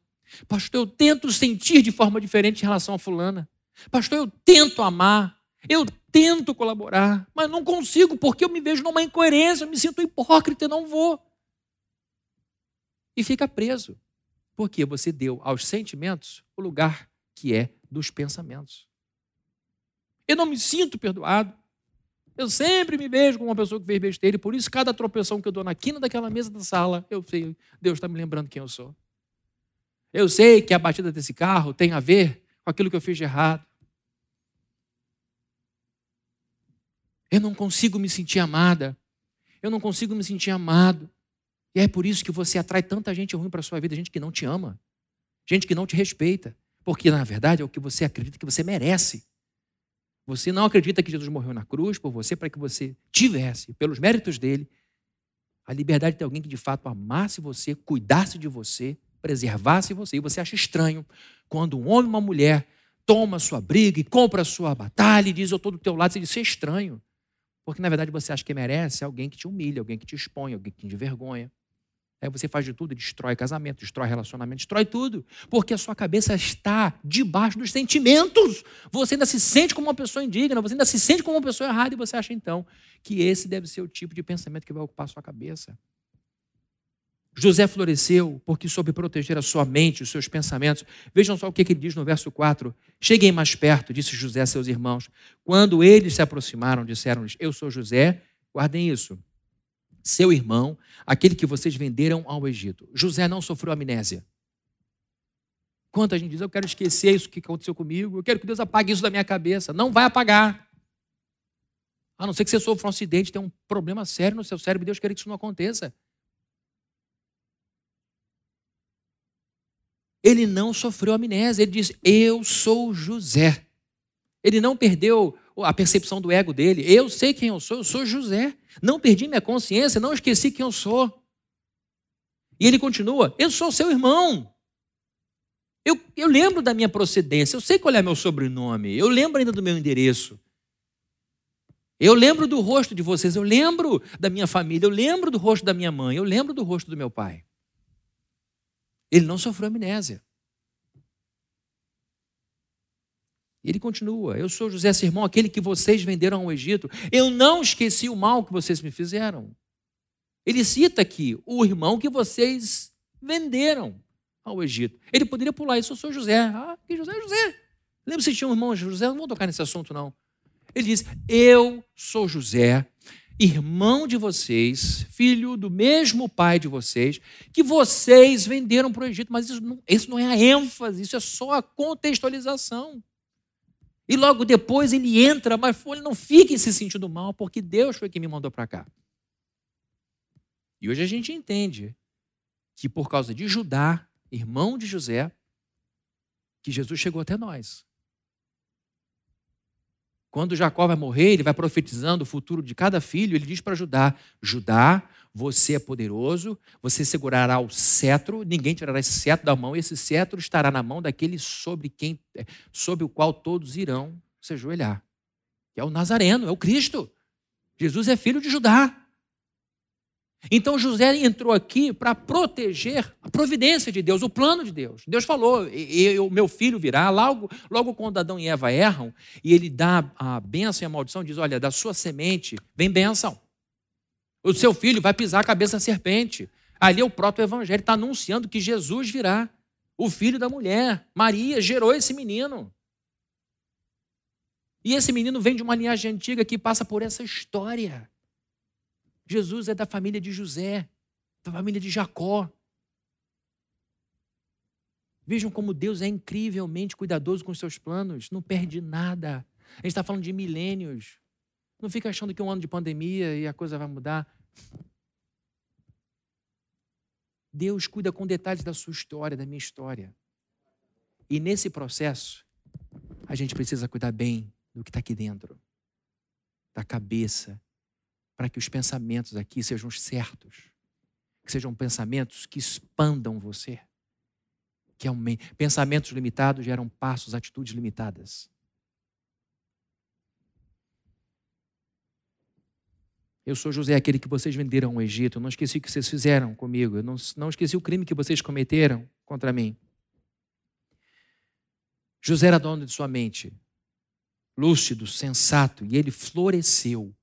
Pastor, eu tento sentir de forma diferente em relação a fulana. Pastor, eu tento amar, eu tento colaborar, mas não consigo porque eu me vejo numa incoerência, eu me sinto hipócrita e não vou. E fica preso. Porque você deu aos sentimentos o lugar que é dos pensamentos. Eu não me sinto perdoado. Eu sempre me vejo como uma pessoa que fez besteira, e por isso, cada tropeção que eu dou na quina daquela mesa da sala, eu sei, Deus está me lembrando quem eu sou. Eu sei que a batida desse carro tem a ver com aquilo que eu fiz de errado. Eu não consigo me sentir amada. Eu não consigo me sentir amado. E é por isso que você atrai tanta gente ruim para sua vida, gente que não te ama, gente que não te respeita, porque na verdade é o que você acredita que você merece. Você não acredita que Jesus morreu na cruz por você para que você tivesse, pelos méritos dele, a liberdade de ter alguém que de fato amasse você, cuidasse de você, preservasse você. E você acha estranho quando um homem e uma mulher toma a sua briga e compra a sua batalha e diz: Eu estou do teu lado. Você diz: é estranho. Porque na verdade você acha que merece alguém que te humilha, alguém que te expõe, alguém que te envergonha. Aí você faz de tudo, destrói casamento, destrói relacionamento, destrói tudo. Porque a sua cabeça está debaixo dos sentimentos. Você ainda se sente como uma pessoa indigna, você ainda se sente como uma pessoa errada e você acha então que esse deve ser o tipo de pensamento que vai ocupar a sua cabeça. José floresceu porque soube proteger a sua mente, os seus pensamentos. Vejam só o que ele diz no verso 4. Cheguem mais perto, disse José a seus irmãos. Quando eles se aproximaram, disseram-lhes: Eu sou José, guardem isso. Seu irmão, aquele que vocês venderam ao Egito. José não sofreu amnésia. Quanta gente diz: Eu quero esquecer isso que aconteceu comigo, eu quero que Deus apague isso da minha cabeça. Não vai apagar. A não ser que você sofra um acidente, tenha um problema sério no seu cérebro, Deus quer que isso não aconteça. Ele não sofreu amnésia, ele disse: Eu sou José. Ele não perdeu a percepção do ego dele. Eu sei quem eu sou, eu sou José. Não perdi minha consciência, não esqueci quem eu sou. E ele continua: Eu sou seu irmão. Eu, eu lembro da minha procedência, eu sei qual é meu sobrenome, eu lembro ainda do meu endereço. Eu lembro do rosto de vocês, eu lembro da minha família, eu lembro do rosto da minha mãe, eu lembro do rosto do meu pai. Ele não sofreu amnésia. Ele continua: Eu sou José Sermão, aquele que vocês venderam ao Egito. Eu não esqueci o mal que vocês me fizeram. Ele cita aqui o irmão que vocês venderam ao Egito. Ele poderia pular isso, eu sou José. Ah, que José, José. Lembra se tinha um irmão José? Não vou tocar nesse assunto, não. Ele diz: Eu sou José, irmão de vocês, filho do mesmo pai de vocês, que vocês venderam para o Egito. Mas isso não, isso não é a ênfase, isso é só a contextualização. E logo depois ele entra, mas ele não fique se sentindo mal, porque Deus foi quem me mandou para cá. E hoje a gente entende que por causa de Judá, irmão de José, que Jesus chegou até nós. Quando Jacó vai morrer, ele vai profetizando o futuro de cada filho, ele diz para Judá: Judá, você é poderoso, você segurará o cetro, ninguém tirará esse cetro da mão, e esse cetro estará na mão daquele sobre quem sobre o qual todos irão se ajoelhar. Que é o Nazareno, é o Cristo. Jesus é filho de Judá. Então José entrou aqui para proteger a providência de Deus, o plano de Deus. Deus falou: o meu filho virá. Logo, logo quando Adão e Eva erram, e ele dá a bênção e a maldição, diz: Olha, da sua semente vem bênção. O seu filho vai pisar a cabeça da serpente. Ali é o proto-evangelho, está anunciando que Jesus virá, o filho da mulher. Maria gerou esse menino. E esse menino vem de uma linhagem antiga que passa por essa história. Jesus é da família de José, da família de Jacó. Vejam como Deus é incrivelmente cuidadoso com seus planos, não perde nada. A gente está falando de milênios. Não fica achando que um ano de pandemia e a coisa vai mudar. Deus cuida com detalhes da sua história, da minha história. E nesse processo, a gente precisa cuidar bem do que está aqui dentro, da cabeça, para que os pensamentos aqui sejam certos, que sejam pensamentos que expandam você, que aumentem. Pensamentos limitados geram passos, atitudes limitadas. Eu sou José, aquele que vocês venderam ao Egito. Eu não esqueci o que vocês fizeram comigo. Eu não, não esqueci o crime que vocês cometeram contra mim. José era dono de sua mente, lúcido, sensato, e ele floresceu.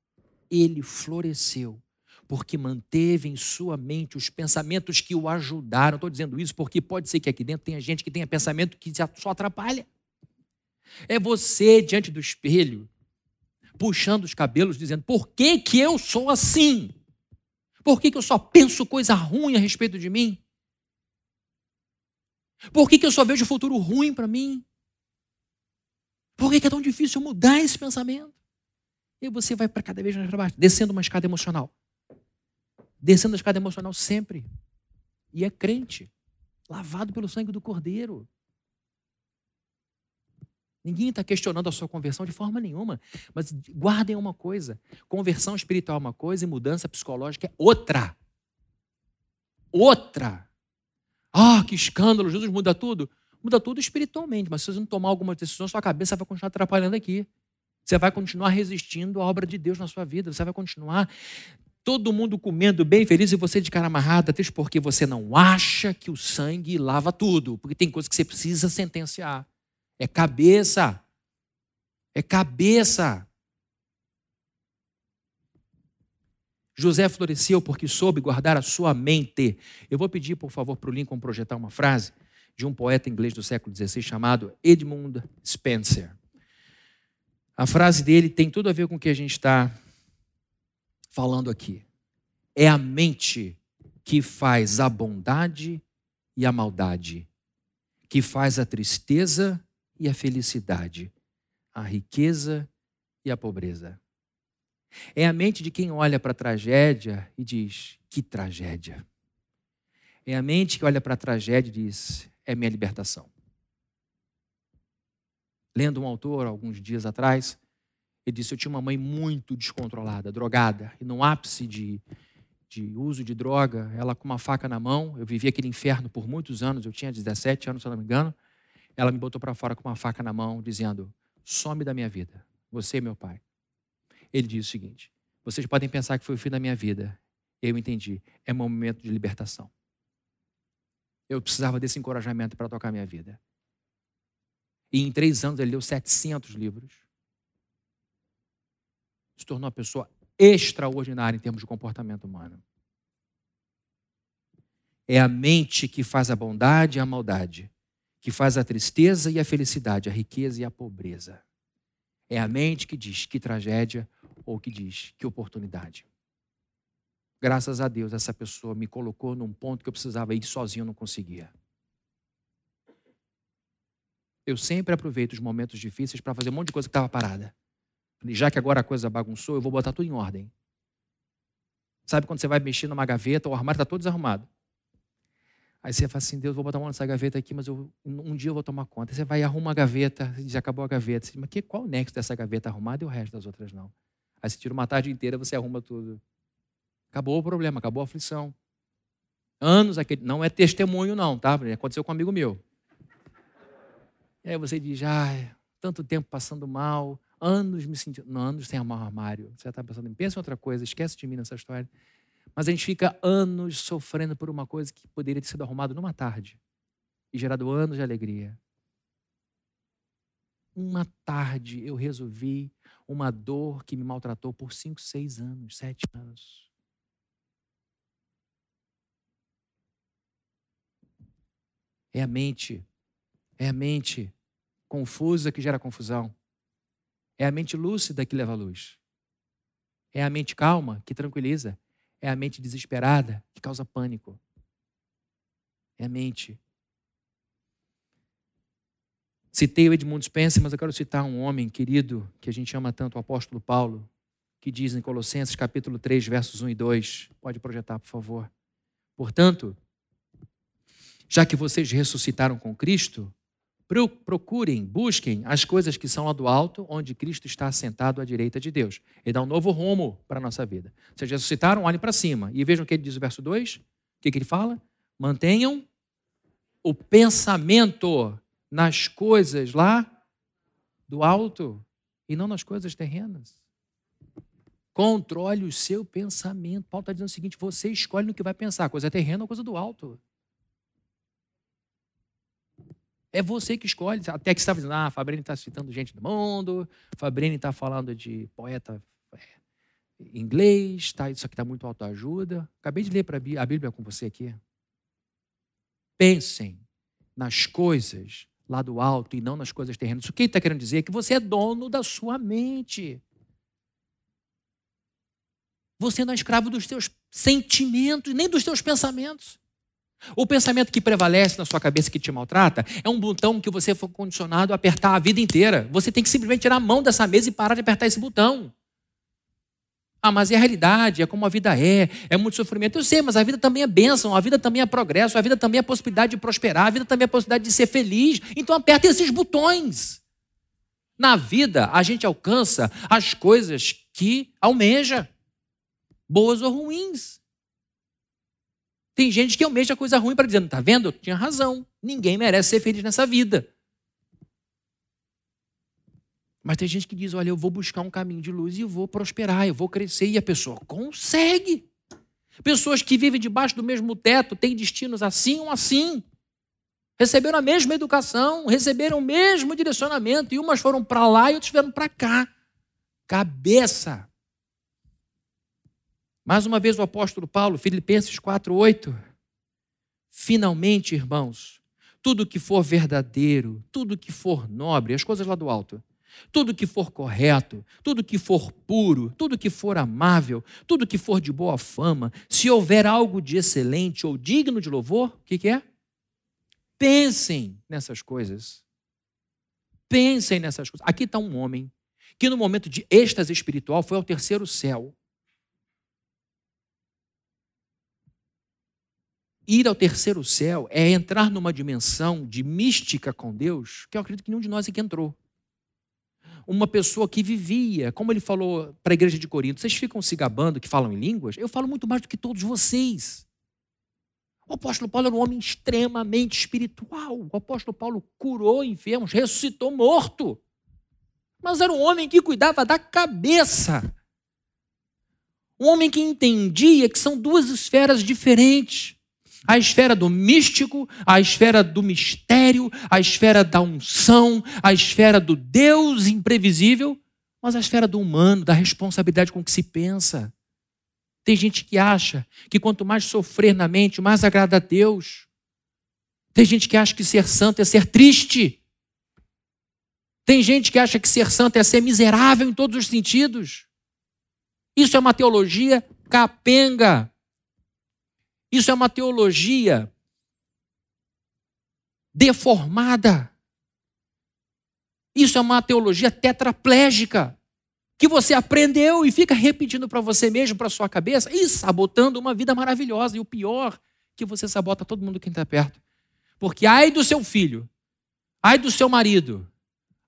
Ele floresceu, porque manteve em sua mente os pensamentos que o ajudaram. Estou dizendo isso porque pode ser que aqui dentro tenha gente que tenha pensamento que só atrapalha. É você diante do espelho, puxando os cabelos, dizendo: por que, que eu sou assim? Por que, que eu só penso coisa ruim a respeito de mim? Por que, que eu só vejo futuro ruim para mim? Por que, que é tão difícil mudar esse pensamento? E você vai para cada vez mais para baixo, descendo uma escada emocional. Descendo a escada emocional sempre. E é crente, lavado pelo sangue do Cordeiro. Ninguém está questionando a sua conversão de forma nenhuma. Mas guardem uma coisa: conversão espiritual é uma coisa e mudança psicológica é outra. Outra. Ah, que escândalo! Jesus muda tudo. Muda tudo espiritualmente, mas se você não tomar alguma decisão, sua cabeça vai continuar atrapalhando aqui. Você vai continuar resistindo à obra de Deus na sua vida. Você vai continuar todo mundo comendo bem feliz e você de cara amarrada, até porque você não acha que o sangue lava tudo. Porque tem coisas que você precisa sentenciar. É cabeça. É cabeça. José floresceu porque soube guardar a sua mente. Eu vou pedir, por favor, para o Lincoln projetar uma frase de um poeta inglês do século XVI chamado Edmund Spencer. A frase dele tem tudo a ver com o que a gente está falando aqui. É a mente que faz a bondade e a maldade, que faz a tristeza e a felicidade, a riqueza e a pobreza. É a mente de quem olha para a tragédia e diz: que tragédia. É a mente que olha para a tragédia e diz: é minha libertação. Lendo um autor alguns dias atrás, ele disse: Eu tinha uma mãe muito descontrolada, drogada, e no ápice de, de uso de droga, ela com uma faca na mão. Eu vivi aquele inferno por muitos anos, eu tinha 17 anos, se não me engano. Ela me botou para fora com uma faca na mão, dizendo: Some da minha vida, você e meu pai. Ele diz o seguinte: Vocês podem pensar que foi o fim da minha vida. Eu entendi. É um momento de libertação. Eu precisava desse encorajamento para tocar minha vida. E em três anos ele leu 700 livros. Se tornou uma pessoa extraordinária em termos de comportamento humano. É a mente que faz a bondade e a maldade que faz a tristeza e a felicidade, a riqueza e a pobreza. É a mente que diz que tragédia ou que diz que oportunidade. Graças a Deus, essa pessoa me colocou num ponto que eu precisava ir sozinho, não conseguia. Eu sempre aproveito os momentos difíceis para fazer um monte de coisa que estava parada. E já que agora a coisa bagunçou, eu vou botar tudo em ordem. Sabe quando você vai mexer numa gaveta, o armário está todo desarrumado. Aí você fala assim, Deus, vou botar a mão nessa gaveta aqui, mas eu, um dia eu vou tomar conta. Você vai e arruma a gaveta, e diz, acabou a gaveta. Você diz, mas que, qual o nexo dessa gaveta arrumada e o resto das outras não? Aí você tira uma tarde inteira, você arruma tudo. Acabou o problema, acabou a aflição. Anos aquele. Não é testemunho, não, tá? Aconteceu com um amigo meu. E aí você diz, ai, tanto tempo passando mal, anos me sentindo. Não, anos sem amar armário. Você está pensando, pensa em outra coisa, esquece de mim nessa história. Mas a gente fica anos sofrendo por uma coisa que poderia ter sido arrumada numa tarde e gerado anos de alegria. Uma tarde eu resolvi uma dor que me maltratou por cinco, seis anos, sete anos. É a mente, é a mente confusa que gera confusão. É a mente lúcida que leva à luz. É a mente calma que tranquiliza. É a mente desesperada que causa pânico. É a mente. Citei o Edmund Spencer, mas eu quero citar um homem querido que a gente ama tanto, o apóstolo Paulo, que diz em Colossenses capítulo 3, versos 1 e 2. Pode projetar, por favor. Portanto, já que vocês ressuscitaram com Cristo, procurem, busquem as coisas que são lá do alto, onde Cristo está assentado à direita de Deus. Ele dá um novo rumo para a nossa vida. Vocês ressuscitaram, olhem para cima. E vejam o que ele diz no verso 2. O que, que ele fala? Mantenham o pensamento nas coisas lá do alto e não nas coisas terrenas. Controle o seu pensamento. Paulo está dizendo o seguinte: você escolhe no que vai pensar, coisa terrena ou coisa do alto. É você que escolhe. Até que você está dizendo, ah, Fabrini está citando gente do mundo, Fabrini está falando de poeta é, inglês, tá, isso aqui está muito autoajuda. Acabei de ler a Bíblia com você aqui. Pensem nas coisas lá do alto e não nas coisas terrenas. O que ele está querendo dizer é que você é dono da sua mente. Você não é escravo dos seus sentimentos, nem dos seus pensamentos. O pensamento que prevalece na sua cabeça que te maltrata é um botão que você foi condicionado a apertar a vida inteira. Você tem que simplesmente tirar a mão dessa mesa e parar de apertar esse botão. Ah, mas é a realidade, é como a vida é, é muito sofrimento. Eu sei, mas a vida também é bênção, a vida também é progresso, a vida também é possibilidade de prosperar, a vida também é possibilidade de ser feliz. Então aperta esses botões. Na vida, a gente alcança as coisas que almeja, boas ou ruins. Tem gente que almeja coisa ruim para dizer, não está vendo? Eu tinha razão. Ninguém merece ser feliz nessa vida. Mas tem gente que diz: olha, eu vou buscar um caminho de luz e vou prosperar, eu vou crescer. E a pessoa consegue. Pessoas que vivem debaixo do mesmo teto têm destinos assim ou assim. Receberam a mesma educação, receberam o mesmo direcionamento, e umas foram para lá e outras foram para cá. Cabeça. Mais uma vez o apóstolo Paulo, Filipenses 4:8. Finalmente, irmãos, tudo que for verdadeiro, tudo que for nobre, as coisas lá do alto, tudo que for correto, tudo que for puro, tudo que for amável, tudo que for de boa fama, se houver algo de excelente ou digno de louvor, o que, que é? Pensem nessas coisas. Pensem nessas coisas. Aqui está um homem que, no momento de êxtase espiritual, foi ao terceiro céu. Ir ao terceiro céu é entrar numa dimensão de mística com Deus que eu acredito que nenhum de nós aqui entrou. Uma pessoa que vivia, como ele falou para a igreja de Corinto, vocês ficam se gabando que falam em línguas? Eu falo muito mais do que todos vocês. O apóstolo Paulo era um homem extremamente espiritual. O apóstolo Paulo curou enfermos, ressuscitou morto. Mas era um homem que cuidava da cabeça. Um homem que entendia que são duas esferas diferentes a esfera do místico, a esfera do mistério, a esfera da unção, a esfera do Deus imprevisível, mas a esfera do humano, da responsabilidade com que se pensa. Tem gente que acha que quanto mais sofrer na mente, mais agrada a Deus. Tem gente que acha que ser santo é ser triste. Tem gente que acha que ser santo é ser miserável em todos os sentidos. Isso é uma teologia capenga. Isso é uma teologia deformada. Isso é uma teologia tetraplégica que você aprendeu e fica repetindo para você mesmo, para sua cabeça e sabotando uma vida maravilhosa. E o pior, que você sabota todo mundo que está perto. Porque ai do seu filho, ai do seu marido,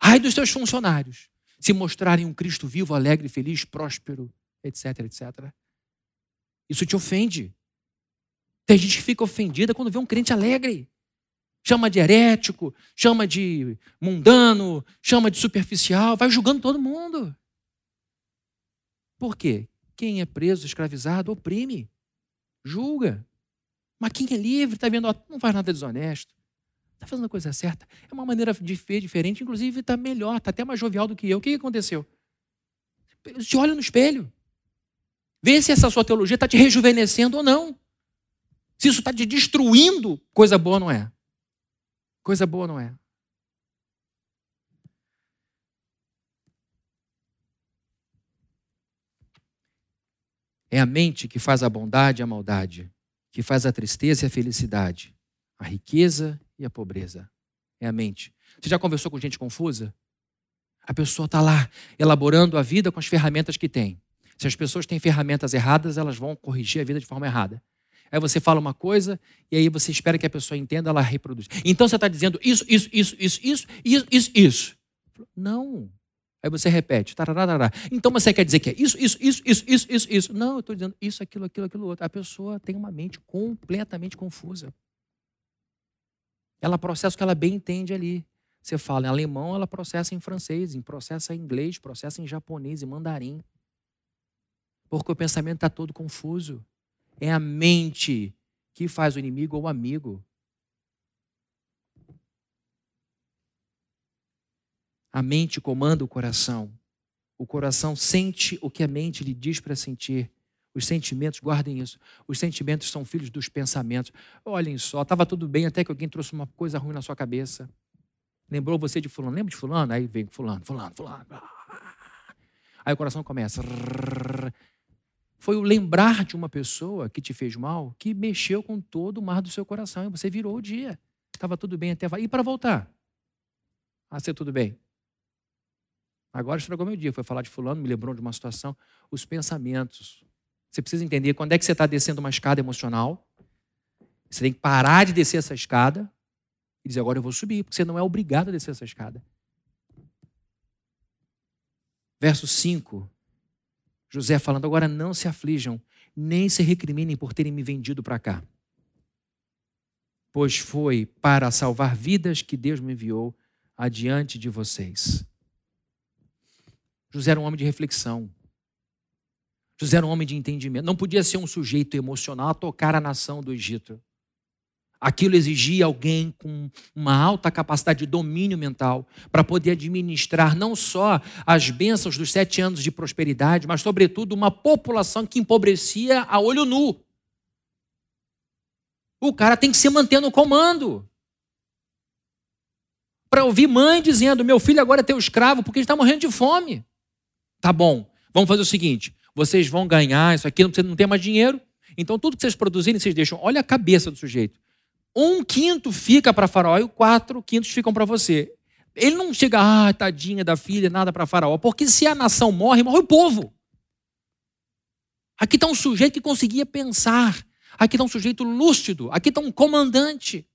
ai dos seus funcionários, se mostrarem um Cristo vivo, alegre, feliz, próspero, etc, etc. Isso te ofende. Tem gente que fica ofendida quando vê um crente alegre. Chama de herético, chama de mundano, chama de superficial, vai julgando todo mundo. Por quê? Quem é preso, escravizado, oprime, julga. Mas quem é livre, está vendo, ó, não faz nada desonesto, está fazendo a coisa certa. É uma maneira de ver diferente, inclusive está melhor, está até mais jovial do que eu. O que aconteceu? Se olha no espelho. Vê se essa sua teologia está te rejuvenescendo ou não. Se isso está te destruindo, coisa boa não é. Coisa boa não é. É a mente que faz a bondade e a maldade, que faz a tristeza e a felicidade, a riqueza e a pobreza. É a mente. Você já conversou com gente confusa? A pessoa está lá elaborando a vida com as ferramentas que tem. Se as pessoas têm ferramentas erradas, elas vão corrigir a vida de forma errada. Aí você fala uma coisa e aí você espera que a pessoa entenda, ela reproduz. Então você está dizendo isso, isso, isso, isso, isso, isso, isso, isso. Não. Aí você repete. Tararara. Então você quer dizer que é isso, isso, isso, isso, isso, isso, isso. Não, eu estou dizendo isso, aquilo, aquilo, aquilo outro. A pessoa tem uma mente completamente confusa. Ela processa o que ela bem entende ali. Você fala em alemão, ela processa em francês, em processa em inglês, processa em japonês e mandarim. Porque o pensamento está todo confuso. É a mente que faz o inimigo ou o amigo. A mente comanda o coração. O coração sente o que a mente lhe diz para sentir. Os sentimentos, guardem isso. Os sentimentos são filhos dos pensamentos. Olhem só, estava tudo bem até que alguém trouxe uma coisa ruim na sua cabeça. Lembrou você de fulano? Lembra de fulano? Aí vem fulano, fulano, fulano. Aí o coração começa. Foi o lembrar de uma pessoa que te fez mal que mexeu com todo o mar do seu coração e você virou o dia. Estava tudo bem até. E para voltar? Ah, ser tudo bem. Agora estragou meu dia. Foi falar de fulano, me lembrou de uma situação. Os pensamentos. Você precisa entender quando é que você está descendo uma escada emocional. Você tem que parar de descer essa escada e dizer, agora eu vou subir, porque você não é obrigado a descer essa escada. Verso 5 José falando: agora não se aflijam, nem se recriminem por terem me vendido para cá. Pois foi para salvar vidas que Deus me enviou adiante de vocês. José era um homem de reflexão. José era um homem de entendimento. Não podia ser um sujeito emocional a tocar a nação do Egito. Aquilo exigia alguém com uma alta capacidade de domínio mental para poder administrar não só as bênçãos dos sete anos de prosperidade, mas, sobretudo, uma população que empobrecia a olho nu. O cara tem que se manter no comando. Para ouvir mãe dizendo: Meu filho agora é teu escravo porque ele está morrendo de fome. Tá bom, vamos fazer o seguinte: vocês vão ganhar isso aqui, não tem mais dinheiro. Então, tudo que vocês produzirem, vocês deixam. Olha a cabeça do sujeito um quinto fica para Faraó e quatro quintos ficam para você. Ele não chega, ah, tadinha da filha, nada para Faraó, porque se a nação morre, morre o povo. Aqui está um sujeito que conseguia pensar. Aqui está um sujeito lúcido. Aqui está um comandante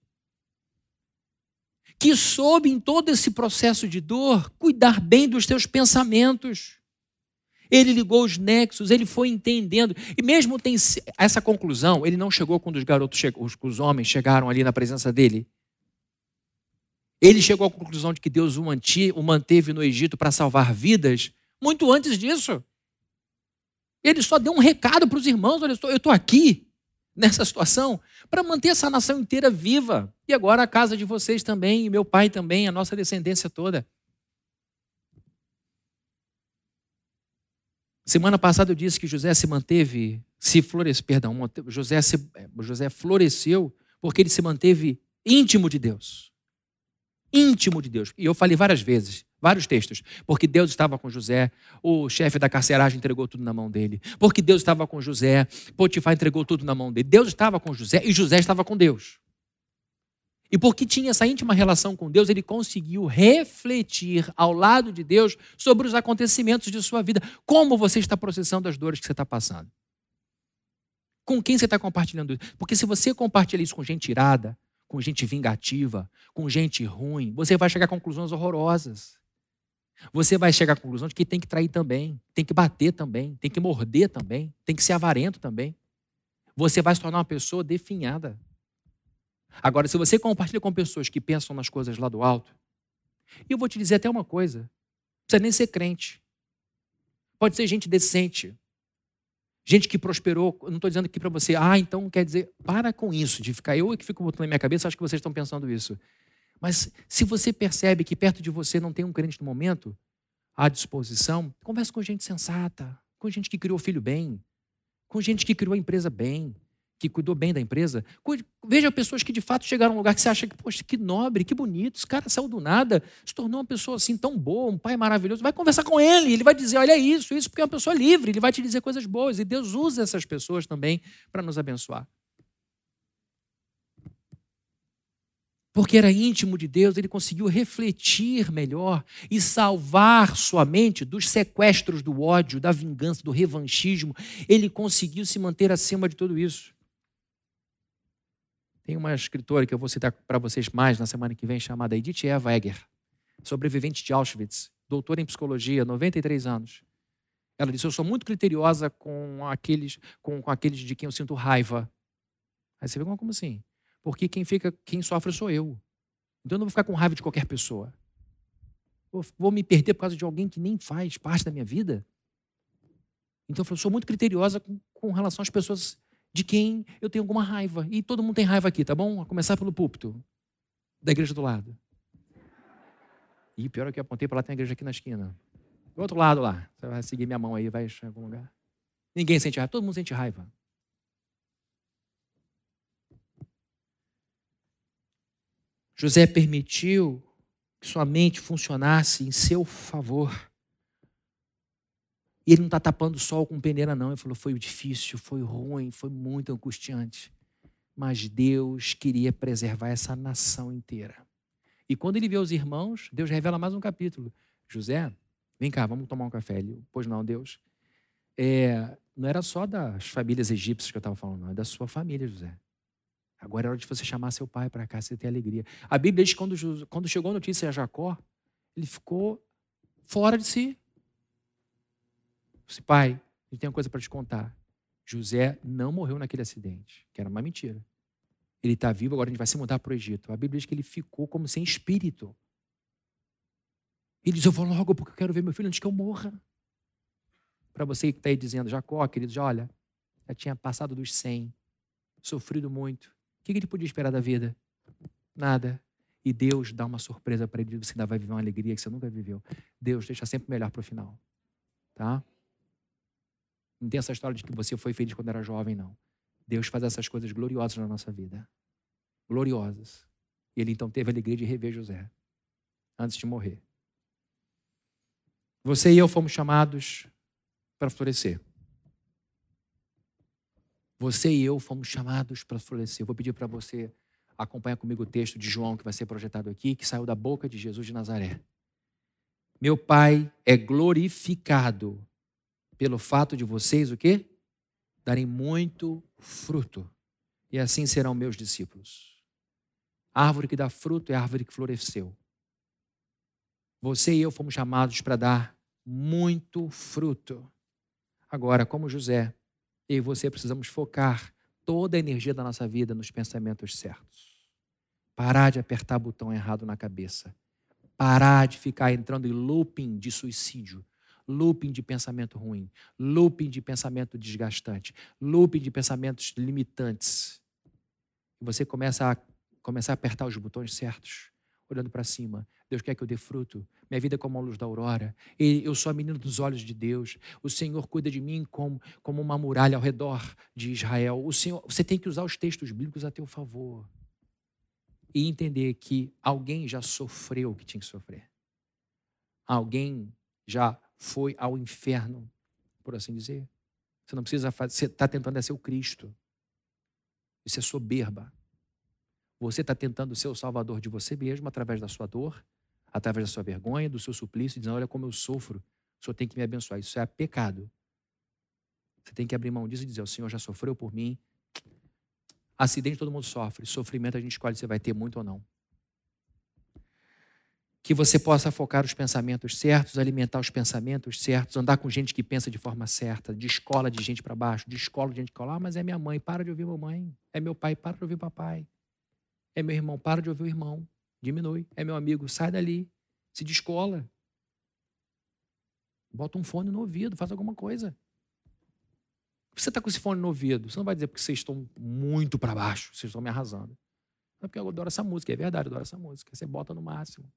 que soube, em todo esse processo de dor, cuidar bem dos seus pensamentos. Ele ligou os nexos, ele foi entendendo. E mesmo tem essa conclusão, ele não chegou quando os garotos, os, homens chegaram ali na presença dele. Ele chegou à conclusão de que Deus o, o manteve no Egito para salvar vidas muito antes disso. Ele só deu um recado para os irmãos: olha, eu estou aqui nessa situação para manter essa nação inteira viva. E agora a casa de vocês também, e meu pai também, a nossa descendência toda. Semana passada eu disse que José se manteve, se floresceu, perdão, José, se, José floresceu porque ele se manteve íntimo de Deus. Íntimo de Deus. E eu falei várias vezes, vários textos, porque Deus estava com José, o chefe da carceragem entregou tudo na mão dele. Porque Deus estava com José, Potifar entregou tudo na mão dele. Deus estava com José e José estava com Deus. E porque tinha essa íntima relação com Deus, ele conseguiu refletir ao lado de Deus sobre os acontecimentos de sua vida. Como você está processando as dores que você está passando? Com quem você está compartilhando isso? Porque se você compartilha isso com gente irada, com gente vingativa, com gente ruim, você vai chegar a conclusões horrorosas. Você vai chegar à conclusão de que tem que trair também, tem que bater também, tem que morder também, tem que ser avarento também. Você vai se tornar uma pessoa definhada. Agora, se você compartilha com pessoas que pensam nas coisas lá do alto, e eu vou te dizer até uma coisa: não precisa nem ser crente. Pode ser gente decente. Gente que prosperou. Eu não estou dizendo aqui para você, ah, então quer dizer, para com isso, de ficar eu que fico botando na minha cabeça, acho que vocês estão pensando isso. Mas se você percebe que perto de você não tem um crente no momento, à disposição, converse com gente sensata, com gente que criou filho bem, com gente que criou a empresa bem, que cuidou bem da empresa. Veja pessoas que de fato chegaram a um lugar que você acha que, poxa, que nobre, que bonito, esse cara saiu do nada, se tornou uma pessoa assim tão boa, um pai maravilhoso. Vai conversar com ele, ele vai dizer: olha isso, isso, porque é uma pessoa livre, ele vai te dizer coisas boas. E Deus usa essas pessoas também para nos abençoar. Porque era íntimo de Deus, ele conseguiu refletir melhor e salvar sua mente dos sequestros do ódio, da vingança, do revanchismo. Ele conseguiu se manter acima de tudo isso. Tem uma escritora que eu vou citar para vocês mais na semana que vem, chamada Edith Eva Egger, sobrevivente de Auschwitz, doutora em psicologia, 93 anos. Ela disse: Eu sou muito criteriosa com aqueles, com, com aqueles de quem eu sinto raiva. Aí você vê como assim? Porque quem fica, quem sofre sou eu. Então eu não vou ficar com raiva de qualquer pessoa. Vou, me perder por causa de alguém que nem faz parte da minha vida. Então eu sou muito criteriosa com, com relação às pessoas de quem eu tenho alguma raiva. E todo mundo tem raiva aqui, tá bom? A começar pelo púlpito da igreja do lado. E pior é que eu apontei para lá, tem a igreja aqui na esquina. Do outro lado lá. Você vai seguir minha mão aí, vai em algum lugar. Ninguém sente raiva, todo mundo sente raiva. José permitiu que sua mente funcionasse em seu favor. E ele não está tapando o sol com peneira, não. Ele falou: foi difícil, foi ruim, foi muito angustiante. Mas Deus queria preservar essa nação inteira. E quando ele vê os irmãos, Deus revela mais um capítulo. José, vem cá, vamos tomar um café. Ele, pois não, Deus. É, não era só das famílias egípcias que eu estava falando, não, é da sua família, José. Agora é hora de você chamar seu pai para cá, você ter alegria. A Bíblia diz que quando, quando chegou a notícia a Jacó, ele ficou fora de si. Disse, pai, eu tenho uma coisa para te contar. José não morreu naquele acidente, que era uma mentira. Ele está vivo, agora a gente vai se mudar para o Egito. A Bíblia diz que ele ficou como sem espírito. Ele diz: Eu vou logo porque eu quero ver meu filho antes que eu morra. Para você que está aí dizendo, Jacó, queridos, olha, já tinha passado dos 100, sofrido muito. O que ele podia esperar da vida? Nada. E Deus dá uma surpresa para ele, você ainda vai viver uma alegria que você nunca viveu. Deus deixa sempre melhor para o final. Tá? Não tem essa história de que você foi feliz quando era jovem, não. Deus faz essas coisas gloriosas na nossa vida. Gloriosas. E ele então teve a alegria de rever José antes de morrer. Você e eu fomos chamados para florescer. Você e eu fomos chamados para florescer. Eu vou pedir para você acompanhar comigo o texto de João que vai ser projetado aqui, que saiu da boca de Jesus de Nazaré. Meu Pai é glorificado pelo fato de vocês o quê? Darem muito fruto. E assim serão meus discípulos. A árvore que dá fruto é a árvore que floresceu. Você e eu fomos chamados para dar muito fruto. Agora, como José, eu e você precisamos focar toda a energia da nossa vida nos pensamentos certos. Parar de apertar botão errado na cabeça. Parar de ficar entrando em looping de suicídio looping de pensamento ruim, looping de pensamento desgastante, looping de pensamentos limitantes. Você começa a começar a apertar os botões certos, olhando para cima. Deus quer que eu dê fruto. Minha vida é como a luz da aurora. Eu sou a menina dos olhos de Deus. O Senhor cuida de mim como, como uma muralha ao redor de Israel. O Senhor, você tem que usar os textos bíblicos a teu favor. E entender que alguém já sofreu o que tinha que sofrer. Alguém já foi ao inferno, por assim dizer. Você não precisa fazer, você está tentando ser o Cristo. Isso é soberba. Você está tentando ser o salvador de você mesmo através da sua dor, através da sua vergonha, do seu suplício, dizendo: Olha como eu sofro, o Senhor tem que me abençoar. Isso é pecado. Você tem que abrir mão disso e dizer: O Senhor já sofreu por mim. Acidente todo mundo sofre, sofrimento a gente escolhe se vai ter muito ou não que você possa focar os pensamentos certos, alimentar os pensamentos certos, andar com gente que pensa de forma certa, de escola de gente para baixo, de escola de gente que fala, ah, mas é minha mãe, para de ouvir mamãe. É meu pai, para de ouvir papai. É meu irmão, para de ouvir o irmão. Diminui. É meu amigo, sai dali. Se descola. Bota um fone no ouvido, faz alguma coisa. Você está com esse fone no ouvido, você não vai dizer porque vocês estão muito para baixo, vocês estão me arrasando. É porque eu adoro essa música, é verdade, eu adoro essa música. Você bota no máximo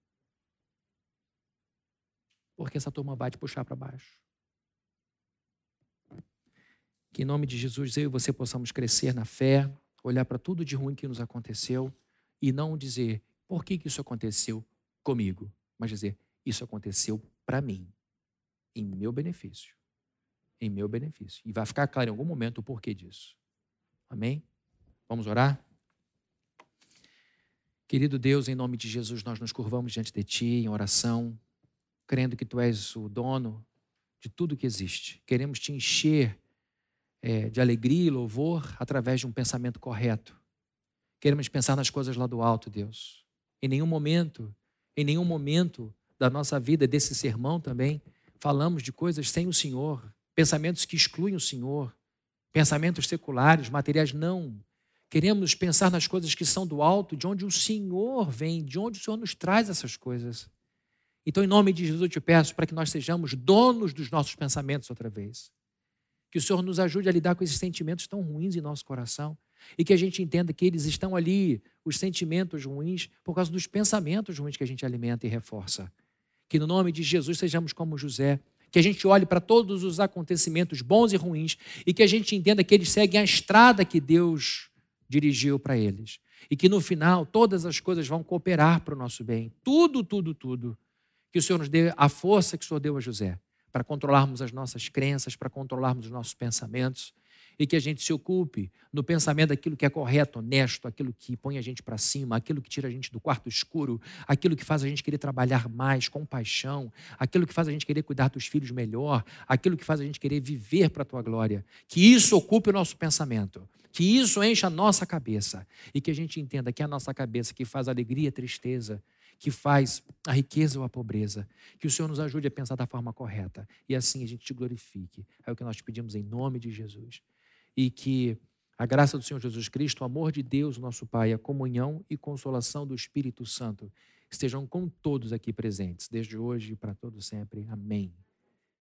porque essa turma vai te puxar para baixo. Que em nome de Jesus eu e você possamos crescer na fé, olhar para tudo de ruim que nos aconteceu e não dizer por que, que isso aconteceu comigo, mas dizer isso aconteceu para mim, em meu benefício. Em meu benefício. E vai ficar claro em algum momento o porquê disso. Amém? Vamos orar? Querido Deus, em nome de Jesus, nós nos curvamos diante de Ti em oração crendo que tu és o dono de tudo que existe. Queremos te encher é, de alegria e louvor através de um pensamento correto. Queremos pensar nas coisas lá do alto, Deus. Em nenhum momento, em nenhum momento da nossa vida, desse sermão também, falamos de coisas sem o Senhor, pensamentos que excluem o Senhor, pensamentos seculares, materiais, não. Queremos pensar nas coisas que são do alto, de onde o Senhor vem, de onde o Senhor nos traz essas coisas. Então, em nome de Jesus, eu te peço para que nós sejamos donos dos nossos pensamentos outra vez. Que o Senhor nos ajude a lidar com esses sentimentos tão ruins em nosso coração e que a gente entenda que eles estão ali, os sentimentos ruins, por causa dos pensamentos ruins que a gente alimenta e reforça. Que no nome de Jesus sejamos como José, que a gente olhe para todos os acontecimentos bons e ruins e que a gente entenda que eles seguem a estrada que Deus dirigiu para eles. E que no final todas as coisas vão cooperar para o nosso bem. Tudo, tudo, tudo. Que o Senhor nos dê a força que o Senhor deu a José para controlarmos as nossas crenças, para controlarmos os nossos pensamentos e que a gente se ocupe no pensamento daquilo que é correto, honesto, aquilo que põe a gente para cima, aquilo que tira a gente do quarto escuro, aquilo que faz a gente querer trabalhar mais com paixão, aquilo que faz a gente querer cuidar dos filhos melhor, aquilo que faz a gente querer viver para a tua glória. Que isso ocupe o nosso pensamento, que isso encha a nossa cabeça e que a gente entenda que é a nossa cabeça que faz alegria e tristeza, que faz a riqueza ou a pobreza. Que o Senhor nos ajude a pensar da forma correta e assim a gente te glorifique. É o que nós pedimos em nome de Jesus e que a graça do Senhor Jesus Cristo, o amor de Deus, nosso Pai, a comunhão e consolação do Espírito Santo estejam com todos aqui presentes, desde hoje e para todo sempre. Amém.